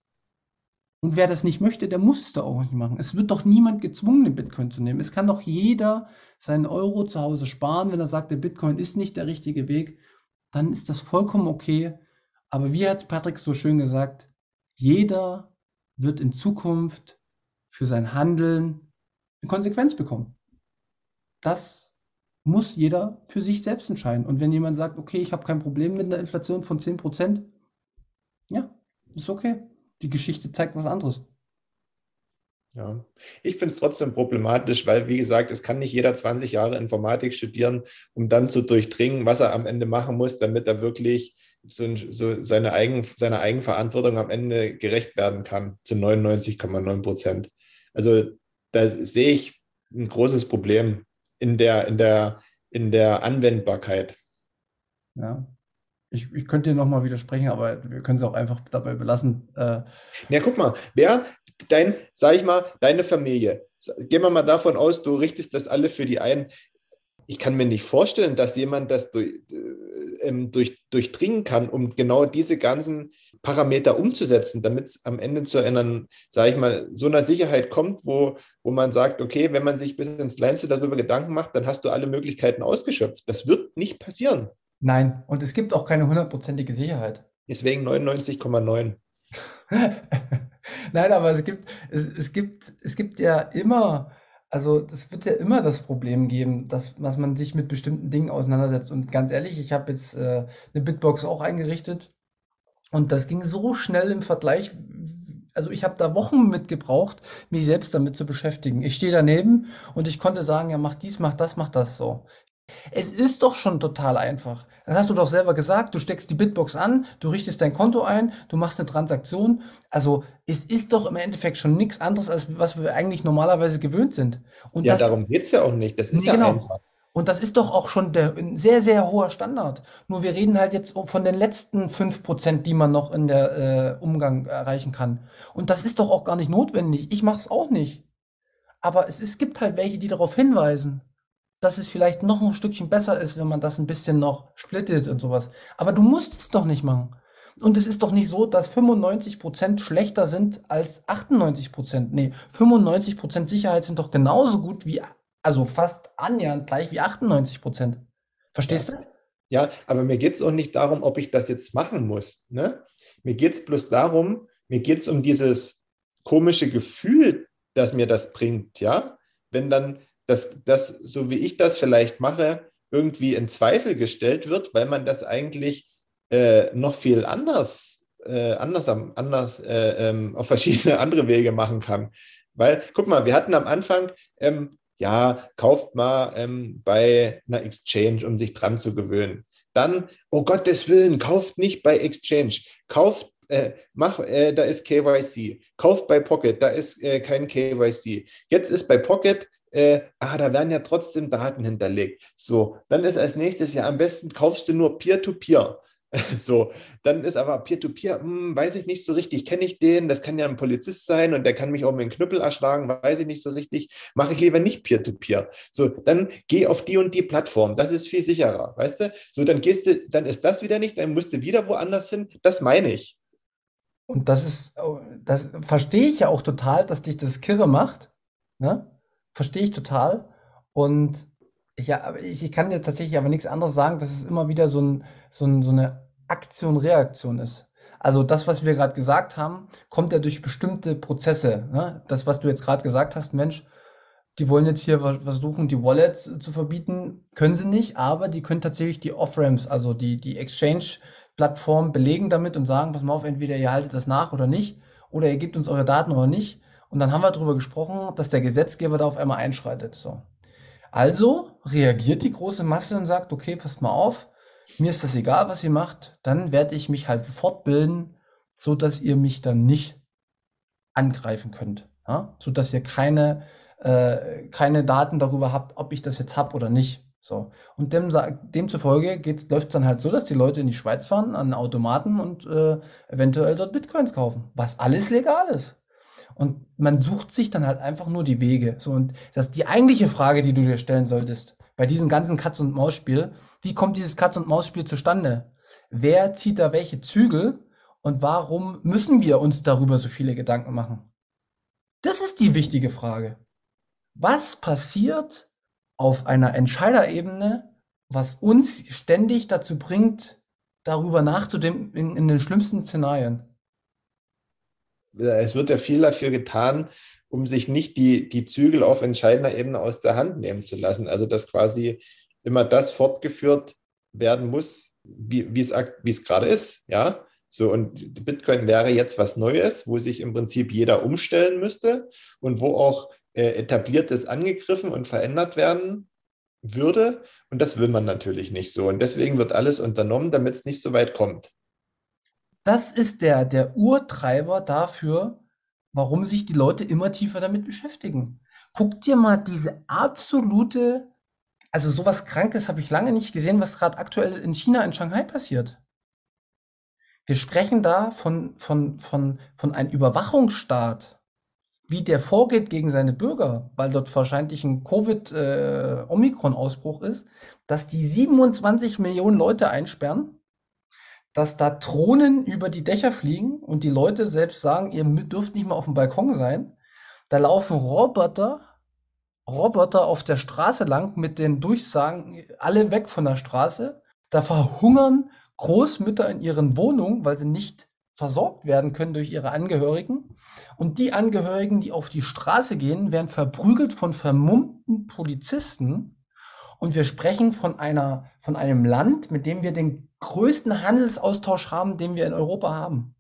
B: Und wer das nicht möchte, der muss es da auch nicht machen. Es wird doch niemand gezwungen, den Bitcoin zu nehmen. Es kann doch jeder seinen Euro zu Hause sparen, wenn er sagt, der Bitcoin ist nicht der richtige Weg. Dann ist das vollkommen okay. Aber wie hat Patrick so schön gesagt, jeder wird in Zukunft für sein Handeln eine Konsequenz bekommen. Das muss jeder für sich selbst entscheiden. Und wenn jemand sagt, okay, ich habe kein Problem mit einer Inflation von 10%, ja, ist okay. Die Geschichte zeigt was anderes.
A: Ja, ich finde es trotzdem problematisch, weil, wie gesagt, es kann nicht jeder 20 Jahre Informatik studieren, um dann zu durchdringen, was er am Ende machen muss, damit er wirklich so, so seine, Eigen, seiner Eigenverantwortung am Ende gerecht werden kann, zu 99,9 Prozent. Also da sehe ich ein großes Problem in der, in der, in der Anwendbarkeit.
B: Ja. Ich, ich könnte dir nochmal widersprechen, aber wir können es auch einfach dabei belassen.
A: Äh, ja, guck mal, wer dein, sag ich mal, deine Familie, gehen wir mal davon aus, du richtest das alle für die ein ich kann mir nicht vorstellen, dass jemand das durch, äh, ähm, durch, durchdringen kann, um genau diese ganzen Parameter umzusetzen, damit es am Ende zu einer, sage ich mal, so einer Sicherheit kommt, wo, wo man sagt, okay, wenn man sich bis ins Kleinste darüber Gedanken macht, dann hast du alle Möglichkeiten ausgeschöpft. Das wird nicht passieren.
B: Nein, und es gibt auch keine hundertprozentige Sicherheit.
A: Deswegen 99,9. *laughs*
B: Nein, aber es gibt, es, es, gibt, es gibt ja immer also, das wird ja immer das Problem geben, dass dass man sich mit bestimmten Dingen auseinandersetzt. Und ganz ehrlich, ich habe jetzt, äh, 'ne Bitbox auch eingerichtet und das ging so schnell im Vergleich also, ich habe da Wochen mit gebraucht, mich selbst damit zu beschäftigen. Ich stehe daneben und ich konnte sagen: „Ja, mach dies, mach das, mach das“, so. Es ist doch schon total einfach. Das hast du doch selber gesagt. Du steckst die Bitbox an, du richtest dein Konto ein, du machst eine Transaktion. Also es ist doch im Endeffekt schon nichts anderes, als was wir eigentlich normalerweise gewöhnt sind.
A: Und ja, das, darum geht es ja auch nicht. Das ist nee, ja genau. einfach.
B: Und das ist doch auch schon der, ein sehr, sehr hoher Standard. Nur wir reden halt jetzt von den letzten fünf Prozent, die man noch in der äh, Umgang erreichen kann. Und das ist doch auch gar nicht notwendig. Ich mache es auch nicht. Aber es, es gibt halt welche, die darauf hinweisen, dass es vielleicht noch ein Stückchen besser ist, wenn man das ein bisschen noch splittet und sowas. Aber du musst es doch nicht machen. Und es ist doch nicht so, dass 95% schlechter sind als 98%. Nee, 95% Sicherheit sind doch genauso gut wie, also fast annähernd gleich wie 98%. Verstehst
A: ja.
B: du?
A: Ja, aber mir geht es auch nicht darum, ob ich das jetzt machen muss. Ne? Mir geht es bloß darum, mir geht es um dieses komische Gefühl, das mir das bringt, ja. Wenn dann das, das, so wie ich das vielleicht mache, irgendwie in Zweifel gestellt wird, weil man das eigentlich äh, noch viel anders, äh, anders, anders äh, ähm, auf verschiedene *laughs* andere Wege machen kann. Weil, guck mal, wir hatten am Anfang, ähm, ja, kauft mal ähm, bei einer Exchange, um sich dran zu gewöhnen. Dann, oh Gottes Willen, kauft nicht bei Exchange, kauft äh, mach, äh, da ist KYC. Kauf bei Pocket, da ist äh, kein KYC. Jetzt ist bei Pocket, äh, ah, da werden ja trotzdem Daten hinterlegt. So, dann ist als nächstes ja am besten kaufst du nur Peer-to-Peer. -Peer. *laughs* So, dann ist aber Peer-to-Peer, -Peer, hm, weiß ich nicht so richtig, kenne ich den, das kann ja ein Polizist sein und der kann mich auch mit dem Knüppel erschlagen, weiß ich nicht so richtig, mache ich lieber nicht Peer-to-Peer. -Peer. So, dann geh auf die und die Plattform, das ist viel sicherer, weißt du? So, dann gehst du, dann ist das wieder nicht, dann musst du wieder woanders hin, das meine ich.
B: Und das ist, das verstehe ich ja auch total, dass dich das kirre macht. Ne? Verstehe ich total. Und ja, ich kann dir tatsächlich aber nichts anderes sagen, dass es immer wieder so, ein, so, ein, so eine Aktion-Reaktion ist. Also das, was wir gerade gesagt haben, kommt ja durch bestimmte Prozesse. Ne? Das, was du jetzt gerade gesagt hast, Mensch, die wollen jetzt hier versuchen, die Wallets zu verbieten, können sie nicht, aber die können tatsächlich die Off-Ramps, also die, die Exchange- Plattformen belegen damit und sagen, pass mal auf, entweder ihr haltet das nach oder nicht, oder ihr gebt uns eure Daten oder nicht. Und dann haben wir darüber gesprochen, dass der Gesetzgeber da auf einmal einschreitet. So. Also reagiert die große Masse und sagt, okay, passt mal auf, mir ist das egal, was ihr macht, dann werde ich mich halt fortbilden, so dass ihr mich dann nicht angreifen könnt. Ja? So dass ihr keine, äh, keine Daten darüber habt, ob ich das jetzt habe oder nicht. So. Und dem, demzufolge läuft es dann halt so, dass die Leute in die Schweiz fahren, an Automaten und äh, eventuell dort Bitcoins kaufen, was alles legal ist. Und man sucht sich dann halt einfach nur die Wege. So, und das ist die eigentliche Frage, die du dir stellen solltest, bei diesem ganzen Katz- und Maus-Spiel, wie kommt dieses Katz- und Maus-Spiel zustande? Wer zieht da welche Zügel und warum müssen wir uns darüber so viele Gedanken machen? Das ist die wichtige Frage. Was passiert, auf einer Entscheiderebene, was uns ständig dazu bringt, darüber nachzudenken in, in den schlimmsten Szenarien.
A: Es wird ja viel dafür getan, um sich nicht die, die Zügel auf entscheidender Ebene aus der Hand nehmen zu lassen. Also dass quasi immer das fortgeführt werden muss, wie, wie es gerade ist. Ja, so und Bitcoin wäre jetzt was Neues, wo sich im Prinzip jeder umstellen müsste und wo auch äh, etabliertes angegriffen und verändert werden würde. Und das will man natürlich nicht so. Und deswegen wird alles unternommen, damit es nicht so weit kommt.
B: Das ist der, der Urtreiber dafür, warum sich die Leute immer tiefer damit beschäftigen. Guck dir mal diese absolute, also sowas Krankes habe ich lange nicht gesehen, was gerade aktuell in China, in Shanghai passiert. Wir sprechen da von, von, von, von einem Überwachungsstaat wie der vorgeht gegen seine Bürger, weil dort wahrscheinlich ein Covid-Omikron-Ausbruch äh, ist, dass die 27 Millionen Leute einsperren, dass da Drohnen über die Dächer fliegen und die Leute selbst sagen, ihr dürft nicht mehr auf dem Balkon sein. Da laufen Roboter, Roboter auf der Straße lang mit den Durchsagen, alle weg von der Straße. Da verhungern Großmütter in ihren Wohnungen, weil sie nicht versorgt werden können durch ihre Angehörigen. Und die Angehörigen, die auf die Straße gehen, werden verprügelt von vermummten Polizisten. Und wir sprechen von einer, von einem Land, mit dem wir den größten Handelsaustausch haben, den wir in Europa haben.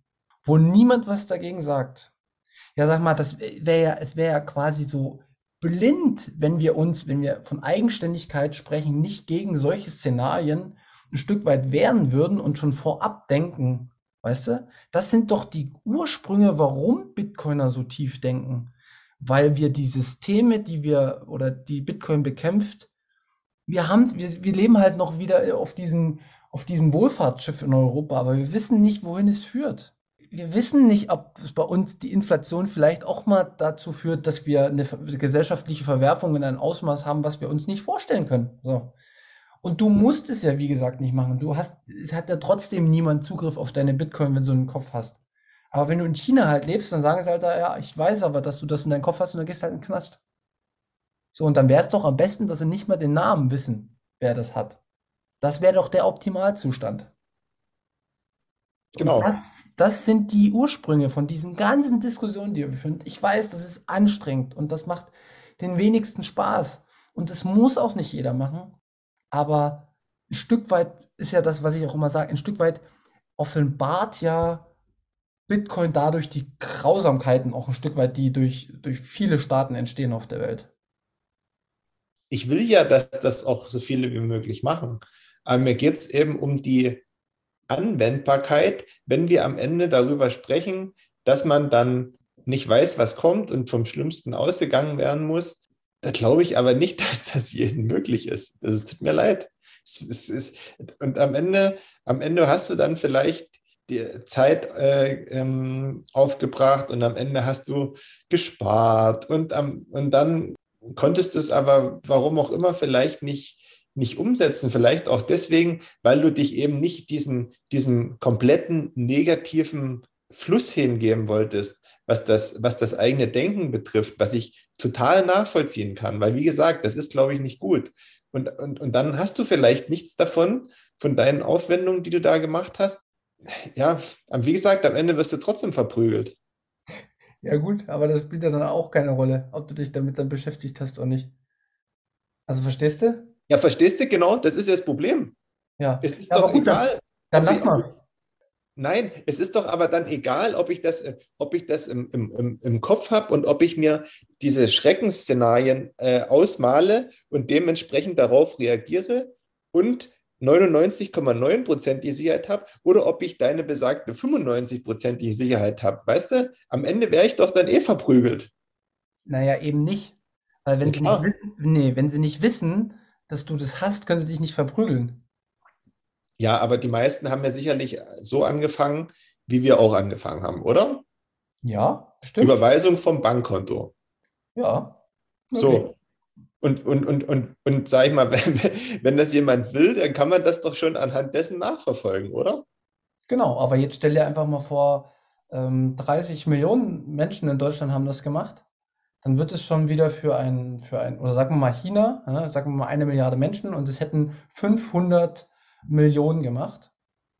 B: Wo niemand was dagegen sagt. Ja, sag mal, das wäre ja, es wäre ja quasi so blind, wenn wir uns, wenn wir von Eigenständigkeit sprechen, nicht gegen solche Szenarien ein Stück weit wehren würden und schon vorab denken, Weißt du? Das sind doch die Ursprünge, warum Bitcoiner so tief denken. Weil wir die Systeme, die wir oder die Bitcoin bekämpft, wir haben, wir, wir leben halt noch wieder auf diesen, auf diesem Wohlfahrtsschiff in Europa, aber wir wissen nicht, wohin es führt. wir wissen nicht, ob bei uns die Inflation vielleicht auch mal dazu führt, dass wir eine gesellschaftliche Verwerfung in einem Ausmaß haben, was wir uns nicht vorstellen können. So. Und du musst es ja, wie gesagt, nicht machen. Du hast, es hat ja trotzdem niemand Zugriff auf deine Bitcoin, wenn du einen Kopf hast. Aber wenn du in China halt lebst, dann sagen sie halt, ja, ich weiß aber, dass du das in deinem Kopf hast und dann gehst halt in den Knast. So, und dann wäre es doch am besten, dass sie nicht mal den Namen wissen, wer das hat. Das wäre doch der Optimalzustand. Genau. Das, das, sind die Ursprünge von diesen ganzen Diskussionen, die wir führen. Ich weiß, das ist anstrengend und das macht den wenigsten Spaß. Und das muss auch nicht jeder machen. Aber ein Stück weit ist ja das, was ich auch immer sage, ein Stück weit offenbart ja Bitcoin dadurch die Grausamkeiten auch ein Stück weit, die durch, durch viele Staaten entstehen auf der Welt.
A: Ich will ja, dass das auch so viele wie möglich machen. Aber mir geht es eben um die Anwendbarkeit, wenn wir am Ende darüber sprechen, dass man dann nicht weiß, was kommt und vom Schlimmsten ausgegangen werden muss. Da glaube ich aber nicht, *laughs* dass das jedem möglich ist. Es tut mir leid. Es, es ist, und am Ende, am Ende hast du dann vielleicht die Zeit äh, ähm, aufgebracht und am Ende hast du gespart und, am, und dann konntest du es aber, warum auch immer, vielleicht nicht nicht umsetzen. Vielleicht auch deswegen, weil du dich eben nicht diesen, diesem kompletten negativen Fluss hingeben wolltest, was das, was das eigene Denken betrifft, was ich total nachvollziehen kann. Weil, wie gesagt, das ist, glaube ich, nicht gut. Und, und, und dann hast du vielleicht nichts davon, von deinen Aufwendungen, die du da gemacht hast. Ja, wie gesagt, am Ende wirst du trotzdem verprügelt.
B: Ja, gut, aber das spielt ja dann auch keine Rolle, ob du dich damit dann beschäftigt hast oder nicht. Also verstehst du?
A: Ja, verstehst du genau? Das ist ja das Problem.
B: Ja.
A: Es ist
B: ja,
A: doch gut, egal.
B: Dann, lass mal.
A: Nein, es ist doch aber dann egal, ob ich das, ob ich das im, im, im Kopf habe und ob ich mir diese Schreckensszenarien äh, ausmale und dementsprechend darauf reagiere und 99,9%ige Sicherheit habe oder ob ich deine besagte 95%ige Sicherheit habe. Weißt du, am Ende wäre ich doch dann eh verprügelt.
B: Naja, eben nicht. Weil wenn, ja, sie nicht wissen, nee, wenn sie nicht wissen, dass du das hast, können sie dich nicht verprügeln.
A: Ja, aber die meisten haben ja sicherlich so angefangen, wie wir auch angefangen haben, oder?
B: Ja, stimmt.
A: Überweisung vom Bankkonto.
B: Ja.
A: Okay. So. Und, und, und, und, und sag ich mal, *laughs* wenn, wenn das jemand will, dann kann man das doch schon anhand dessen nachverfolgen, oder?
B: Genau, aber jetzt stell dir einfach mal vor, 30 ähm, Millionen Menschen in Deutschland haben das gemacht dann wird es schon wieder für ein, für ein oder sagen wir mal China, ja, sagen wir mal eine Milliarde Menschen und es hätten 500 Millionen gemacht.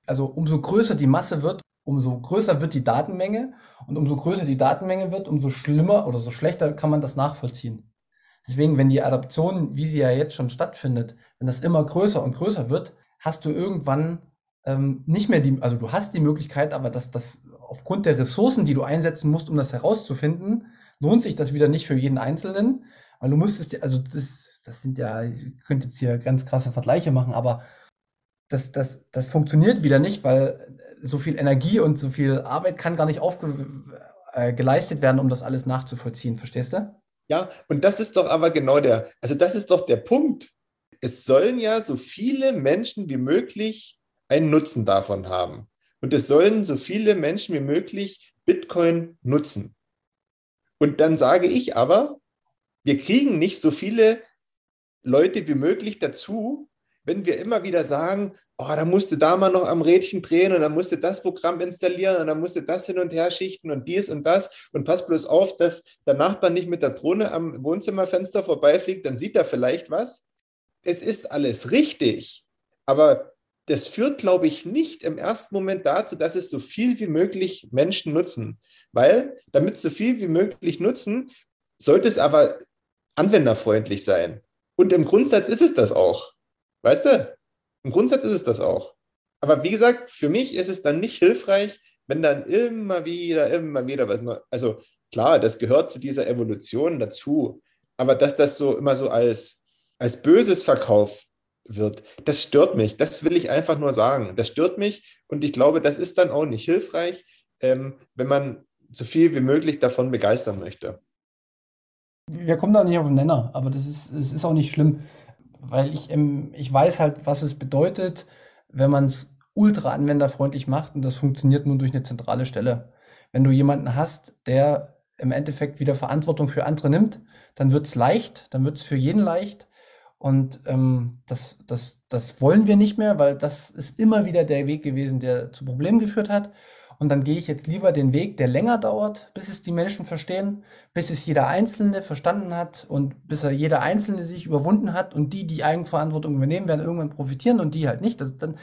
B: Also umso größer die Masse wird, umso größer wird die Datenmenge und umso größer die Datenmenge wird, umso schlimmer oder so schlechter kann man das nachvollziehen. Deswegen, wenn die Adaption, wie sie ja jetzt schon stattfindet, wenn das immer größer und größer wird, hast du irgendwann ähm, nicht mehr die, also du hast die Möglichkeit, aber dass das aufgrund der Ressourcen, die du einsetzen musst, um das herauszufinden, lohnt sich das wieder nicht für jeden Einzelnen, weil du müsstest, also das, das sind ja, ich könnte jetzt hier ganz krasse Vergleiche machen, aber das, das, das funktioniert wieder nicht, weil so viel Energie und so viel Arbeit kann gar nicht aufge äh, werden, um das alles nachzuvollziehen, verstehst du?
A: Ja, und das ist doch aber genau der, also das ist doch der Punkt. Es sollen ja so viele Menschen wie möglich einen Nutzen davon haben. Und es sollen so viele Menschen wie möglich Bitcoin nutzen. Und dann sage ich aber, wir kriegen nicht so viele Leute wie möglich dazu, wenn wir immer wieder sagen, oh, da musste da mal noch am Rädchen drehen und dann musste das Programm installieren und dann musste das hin und her schichten und dies und das und pass bloß auf, dass der Nachbar nicht mit der Drohne am Wohnzimmerfenster vorbeifliegt, dann sieht er vielleicht was. Es ist alles richtig, aber das führt, glaube ich, nicht im ersten Moment dazu, dass es so viel wie möglich Menschen nutzen. Weil, damit so viel wie möglich nutzen, sollte es aber anwenderfreundlich sein. Und im Grundsatz ist es das auch. Weißt du? Im Grundsatz ist es das auch. Aber wie gesagt, für mich ist es dann nicht hilfreich, wenn dann immer wieder, immer wieder was Neues. Also klar, das gehört zu dieser Evolution dazu. Aber dass das so immer so als, als Böses verkauft wird. Das stört mich. Das will ich einfach nur sagen. Das stört mich und ich glaube, das ist dann auch nicht hilfreich, ähm, wenn man so viel wie möglich davon begeistern möchte.
B: Wir kommen da nicht auf den Nenner, aber das ist, das ist auch nicht schlimm, weil ich, ähm, ich weiß halt, was es bedeutet, wenn man es ultra anwenderfreundlich macht und das funktioniert nur durch eine zentrale Stelle. Wenn du jemanden hast, der im Endeffekt wieder Verantwortung für andere nimmt, dann wird es leicht, dann wird es für jeden leicht. Und ähm, das, das, das wollen wir nicht mehr, weil das ist immer wieder der Weg gewesen, der zu Problemen geführt hat. Und dann gehe ich jetzt lieber den Weg, der länger dauert, bis es die Menschen verstehen, bis es jeder Einzelne verstanden hat und bis er jeder Einzelne sich überwunden hat und die, die Eigenverantwortung übernehmen, werden irgendwann profitieren und die halt nicht. Das, dann,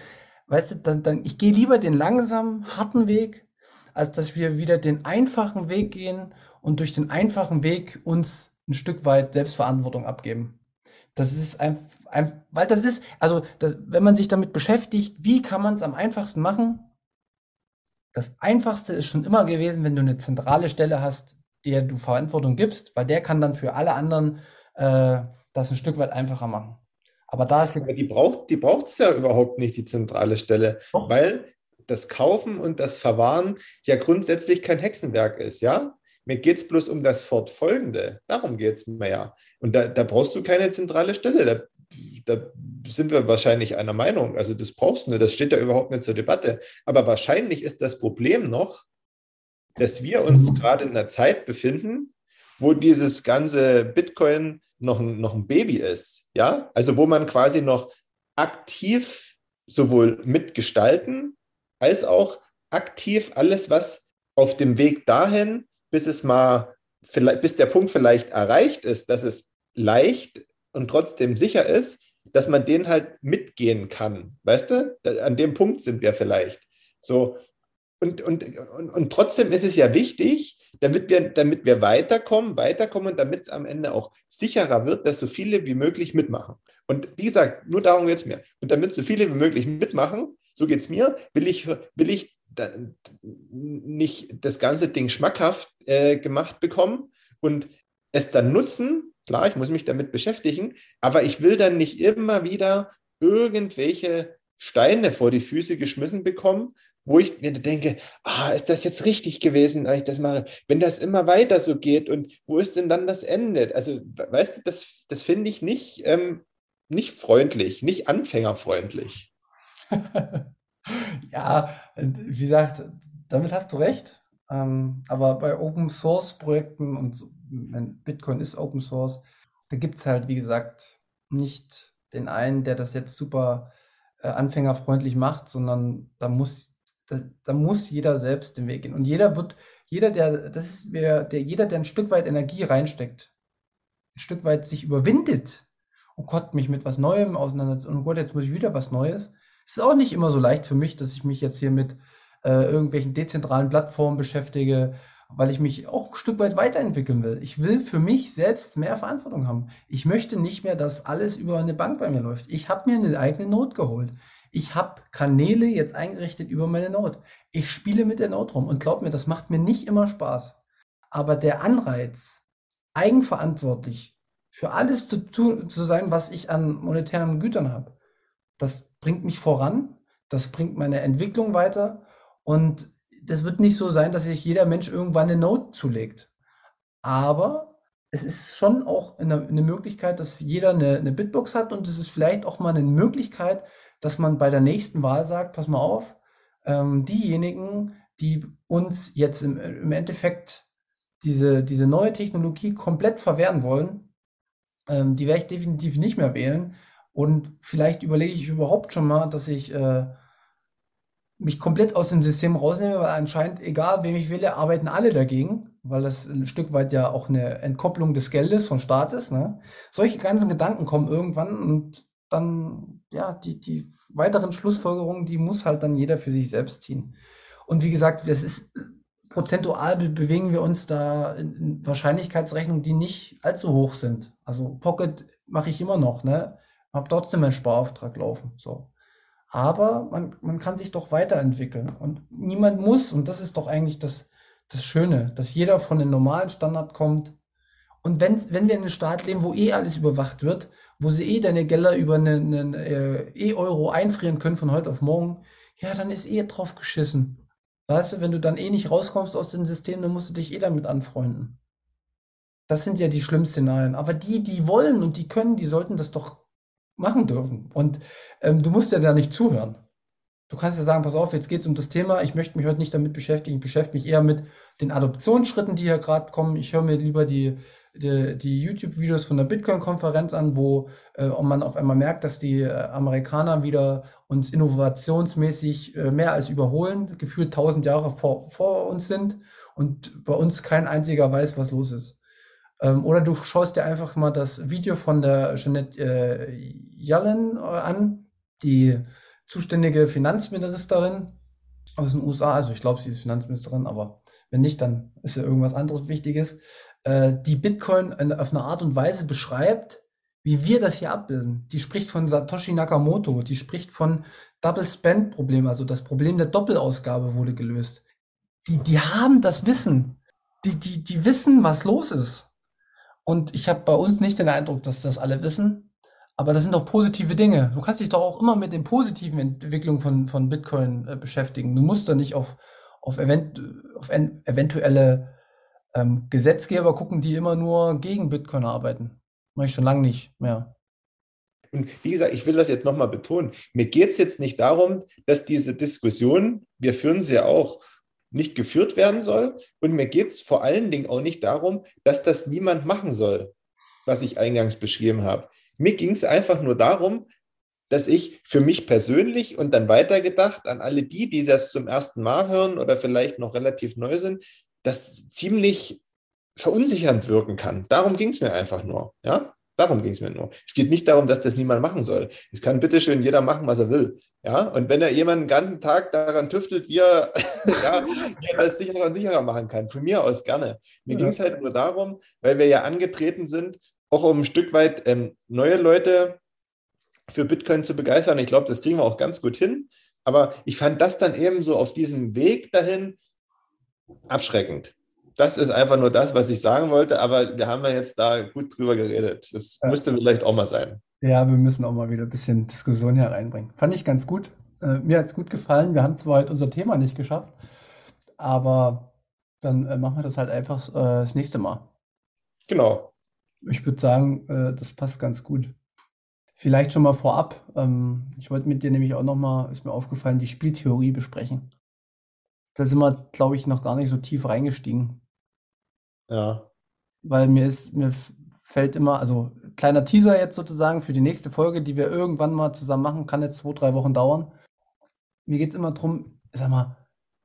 B: weißt du, dann, dann, ich gehe lieber den langsamen, harten Weg, als dass wir wieder den einfachen Weg gehen und durch den einfachen Weg uns ein Stück weit Selbstverantwortung abgeben. Das ist einfach, ein, weil das ist, also das, wenn man sich damit beschäftigt, wie kann man es am einfachsten machen? Das Einfachste ist schon immer gewesen, wenn du eine zentrale Stelle hast, der du Verantwortung gibst, weil der kann dann für alle anderen äh, das ein Stück weit einfacher machen.
A: Aber da ist. Aber die braucht die braucht's ja überhaupt nicht, die zentrale Stelle, Doch. weil das Kaufen und das Verwahren ja grundsätzlich kein Hexenwerk ist, ja? Mir geht es bloß um das Fortfolgende. Darum geht es mir ja. Und da, da, brauchst du keine zentrale Stelle. Da, da, sind wir wahrscheinlich einer Meinung. Also das brauchst du nicht. Das steht ja überhaupt nicht zur Debatte. Aber wahrscheinlich ist das Problem noch, dass wir uns gerade in einer Zeit befinden, wo dieses ganze Bitcoin noch, noch ein Baby ist. Ja, also wo man quasi noch aktiv sowohl mitgestalten als auch aktiv alles, was auf dem Weg dahin bis es mal, vielleicht, bis der Punkt vielleicht erreicht ist, dass es leicht und trotzdem sicher ist, dass man den halt mitgehen kann. Weißt du? An dem Punkt sind wir vielleicht. So. Und, und, und, und trotzdem ist es ja wichtig, damit wir, damit wir weiterkommen, weiterkommen und damit es am Ende auch sicherer wird, dass so viele wie möglich mitmachen. Und wie gesagt, nur darum geht es mir. Und damit so viele wie möglich mitmachen, so geht es mir, will ich, will ich nicht das ganze Ding schmackhaft äh, gemacht bekommen und es dann nutzen. Klar, ich muss mich damit beschäftigen, aber ich will dann nicht immer wieder irgendwelche Steine vor die Füße geschmissen bekommen, wo ich mir denke, ah, ist das jetzt richtig gewesen, dass ich das mache? Wenn das immer weiter so geht und wo ist denn dann das Ende? Also, weißt du, das, das finde ich nicht, ähm, nicht freundlich, nicht anfängerfreundlich. *laughs*
B: Ja, wie gesagt, damit hast du recht. Ähm, aber bei Open Source Projekten und Bitcoin ist Open Source, da gibt es halt, wie gesagt, nicht den einen, der das jetzt super äh, anfängerfreundlich macht, sondern da muss, da, da, muss jeder selbst den Weg gehen. Und jeder wird, jeder, der, das ist wer, der, jeder, der ein Stück weit Energie reinsteckt, ein Stück weit sich überwindet, oh Gott, mich mit was Neuem auseinandersetzen, oh Gott, jetzt muss ich wieder was Neues, ist auch nicht immer so leicht für mich, dass ich mich jetzt hier mit äh, irgendwelchen dezentralen Plattformen beschäftige, weil ich mich auch ein Stück weit weiterentwickeln will. Ich will für mich selbst mehr Verantwortung haben. Ich möchte nicht mehr, dass alles über eine Bank bei mir läuft. Ich habe mir eine eigene Note geholt. Ich habe Kanäle jetzt eingerichtet über meine Note. Ich spiele mit der Note rum und glaub mir, das macht mir nicht immer Spaß. Aber der Anreiz, eigenverantwortlich für alles zu tun zu sein, was ich an monetären Gütern habe, das bringt mich voran, das bringt meine Entwicklung weiter und das wird nicht so sein, dass sich jeder Mensch irgendwann eine Note zulegt. Aber es ist schon auch eine, eine Möglichkeit, dass jeder eine, eine, Bitbox hat und es ist vielleicht auch mal eine Möglichkeit, dass man bei der nächsten Wahl sagt, pass mal auf, ähm, diejenigen, die uns jetzt im, im Endeffekt diese, diese neue Technologie komplett verwehren wollen, ähm, die werde ich definitiv nicht mehr wählen, und vielleicht überlege ich überhaupt schon mal, dass ich äh, mich komplett aus dem System rausnehme, weil anscheinend, egal wem ich wähle, arbeiten alle dagegen, weil das ein Stück weit ja auch eine Entkopplung des Geldes von Staat ist. Ne? Solche ganzen Gedanken kommen irgendwann und dann, ja, die, die weiteren Schlussfolgerungen, die muss halt dann jeder für sich selbst ziehen. Und wie gesagt, das ist prozentual bewegen wir uns da in Wahrscheinlichkeitsrechnungen, die nicht allzu hoch sind. Also Pocket mache ich immer noch, ne? Habe trotzdem einen Sparauftrag laufen. So. Aber man, man kann sich doch weiterentwickeln. Und niemand muss, und das ist doch eigentlich das, das Schöne, dass jeder von den normalen Standard kommt. Und wenn, wenn wir in einem Staat leben, wo eh alles überwacht wird, wo sie eh deine Gelder über einen, einen äh, E-Euro einfrieren können von heute auf morgen, ja, dann ist eh drauf geschissen. Weißt du, wenn du dann eh nicht rauskommst aus dem System, dann musst du dich eh damit anfreunden. Das sind ja die schlimmsten Szenarien. Aber die, die wollen und die können, die sollten das doch machen dürfen. Und ähm, du musst ja da nicht zuhören. Du kannst ja sagen, pass auf, jetzt geht es um das Thema, ich möchte mich heute nicht damit beschäftigen, ich beschäftige mich eher mit den Adoptionsschritten, die hier gerade kommen. Ich höre mir lieber die, die, die YouTube-Videos von der Bitcoin-Konferenz an, wo äh, man auf einmal merkt, dass die äh, Amerikaner wieder uns innovationsmäßig äh, mehr als überholen, gefühlt tausend Jahre vor, vor uns sind und bei uns kein einziger weiß, was los ist. Ähm, oder du schaust dir einfach mal das Video von der Jeanette äh, Yellen äh, an, die zuständige Finanzministerin aus den USA, also ich glaube, sie ist Finanzministerin, aber wenn nicht, dann ist ja irgendwas anderes Wichtiges, äh, die Bitcoin auf eine Art und Weise beschreibt, wie wir das hier abbilden. Die spricht von Satoshi Nakamoto, die spricht von Double Spend Problem, also das Problem der Doppelausgabe wurde gelöst. Die, die haben das Wissen. Die, die, die wissen, was los ist. Und ich habe bei uns nicht den Eindruck, dass das alle wissen. Aber das sind doch positive Dinge. Du kannst dich doch auch immer mit den positiven Entwicklungen von, von Bitcoin äh, beschäftigen. Du musst da nicht auf, auf, event, auf eventuelle ähm, Gesetzgeber gucken, die immer nur gegen Bitcoin arbeiten. Mache ich schon lange nicht mehr.
A: Und wie gesagt, ich will das jetzt nochmal betonen. Mir geht es jetzt nicht darum, dass diese Diskussion, wir führen sie ja auch, nicht geführt werden soll. Und mir geht es vor allen Dingen auch nicht darum, dass das niemand machen soll, was ich eingangs beschrieben habe. Mir ging es einfach nur darum, dass ich für mich persönlich und dann weitergedacht an alle die, die das zum ersten Mal hören oder vielleicht noch relativ neu sind, das ziemlich verunsichernd wirken kann. Darum ging es mir einfach nur. Ja? Darum ging es mir nur. Es geht nicht darum, dass das niemand machen soll. Es kann bitteschön jeder machen, was er will. Ja, und wenn er jemanden den ganzen Tag daran tüftelt, wie er, *laughs* ja, wie *laughs* er das sicherer und sicherer machen kann, von mir aus gerne. Mir ja. ging es halt nur darum, weil wir ja angetreten sind, auch um ein Stück weit ähm, neue Leute für Bitcoin zu begeistern. Ich glaube, das kriegen wir auch ganz gut hin. Aber ich fand das dann eben so auf diesem Weg dahin abschreckend. Das ist einfach nur das, was ich sagen wollte. Aber wir haben ja jetzt da gut drüber geredet. Das ja. musste vielleicht auch mal sein.
B: Ja, wir müssen auch mal wieder ein bisschen Diskussion hereinbringen. Fand ich ganz gut. Äh, mir hat es gut gefallen. Wir haben zwar heute unser Thema nicht geschafft, aber dann äh, machen wir das halt einfach äh, das nächste Mal.
A: Genau.
B: Ich würde sagen, äh, das passt ganz gut. Vielleicht schon mal vorab. Ähm, ich wollte mit dir nämlich auch nochmal, ist mir aufgefallen, die Spieltheorie besprechen. Da sind wir, glaube ich, noch gar nicht so tief reingestiegen.
A: Ja.
B: Weil mir ist, mir fällt immer, also kleiner Teaser jetzt sozusagen für die nächste Folge, die wir irgendwann mal zusammen machen, kann jetzt zwei, drei Wochen dauern. Mir geht es immer darum, sag mal,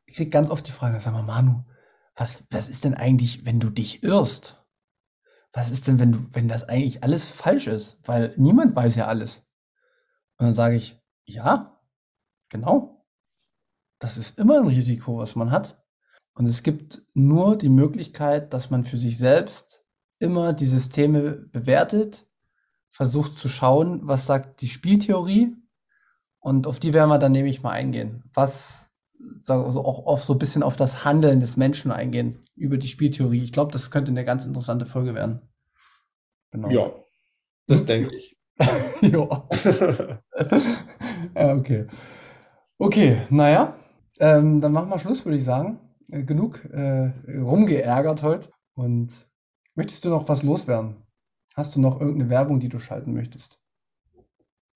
B: ich kriege ganz oft die Frage, sag mal, Manu, was, was ist denn eigentlich, wenn du dich irrst? was ist denn, wenn du, wenn das eigentlich alles falsch ist? Weil niemand weiß ja alles. Und dann sage ich, ja, genau. Das ist immer ein Risiko, was man hat. Und es gibt nur die Möglichkeit, dass man für sich selbst immer die Systeme bewertet, versucht zu schauen, was sagt die Spieltheorie. Und auf die werden wir dann nämlich mal eingehen. Was also auch auf so ein bisschen auf das Handeln des Menschen eingehen über die Spieltheorie. Ich glaube, das könnte eine ganz interessante Folge werden.
A: Genau. Ja, das denke ich. *laughs*
B: ja. *laughs* ja. Okay. Okay, naja, ähm, dann machen wir Schluss, würde ich sagen. Äh, genug äh, rumgeärgert heute. Und möchtest du noch was loswerden? Hast du noch irgendeine Werbung, die du schalten möchtest?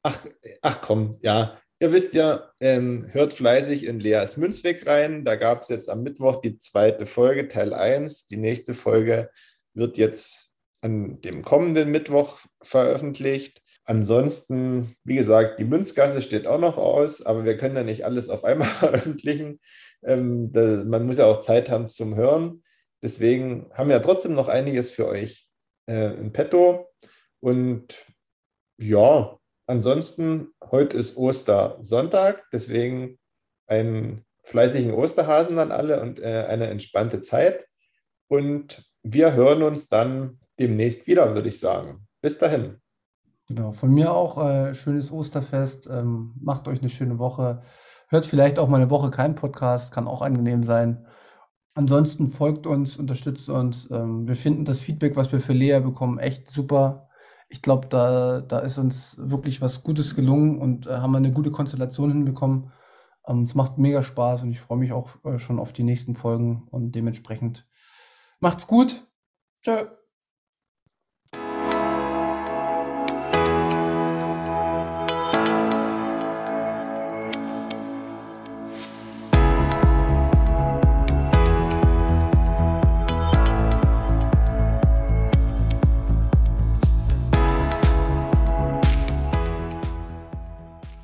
A: Ach, ach komm, ja. Ihr wisst ja, ähm, hört fleißig in Leas Münzweg rein. Da gab es jetzt am Mittwoch die zweite Folge, Teil 1. Die nächste Folge wird jetzt an dem kommenden Mittwoch veröffentlicht. Ansonsten, wie gesagt, die Münzgasse steht auch noch aus, aber wir können ja nicht alles auf einmal *laughs* veröffentlichen. Ähm, da, man muss ja auch Zeit haben zum Hören. Deswegen haben wir ja trotzdem noch einiges für euch äh, im Petto. Und ja, ansonsten, heute ist Ostersonntag, deswegen einen fleißigen Osterhasen an alle und äh, eine entspannte Zeit. Und wir hören uns dann demnächst wieder, würde ich sagen. Bis dahin.
B: Genau, von mir auch äh, schönes Osterfest. Ähm, macht euch eine schöne Woche. Hört vielleicht auch mal eine Woche kein Podcast, kann auch angenehm sein. Ansonsten folgt uns, unterstützt uns. Ähm, wir finden das Feedback, was wir für Lea bekommen, echt super. Ich glaube, da, da ist uns wirklich was Gutes gelungen und äh, haben wir eine gute Konstellation hinbekommen. Ähm, es macht mega Spaß und ich freue mich auch äh, schon auf die nächsten Folgen und dementsprechend macht's gut. Ciao.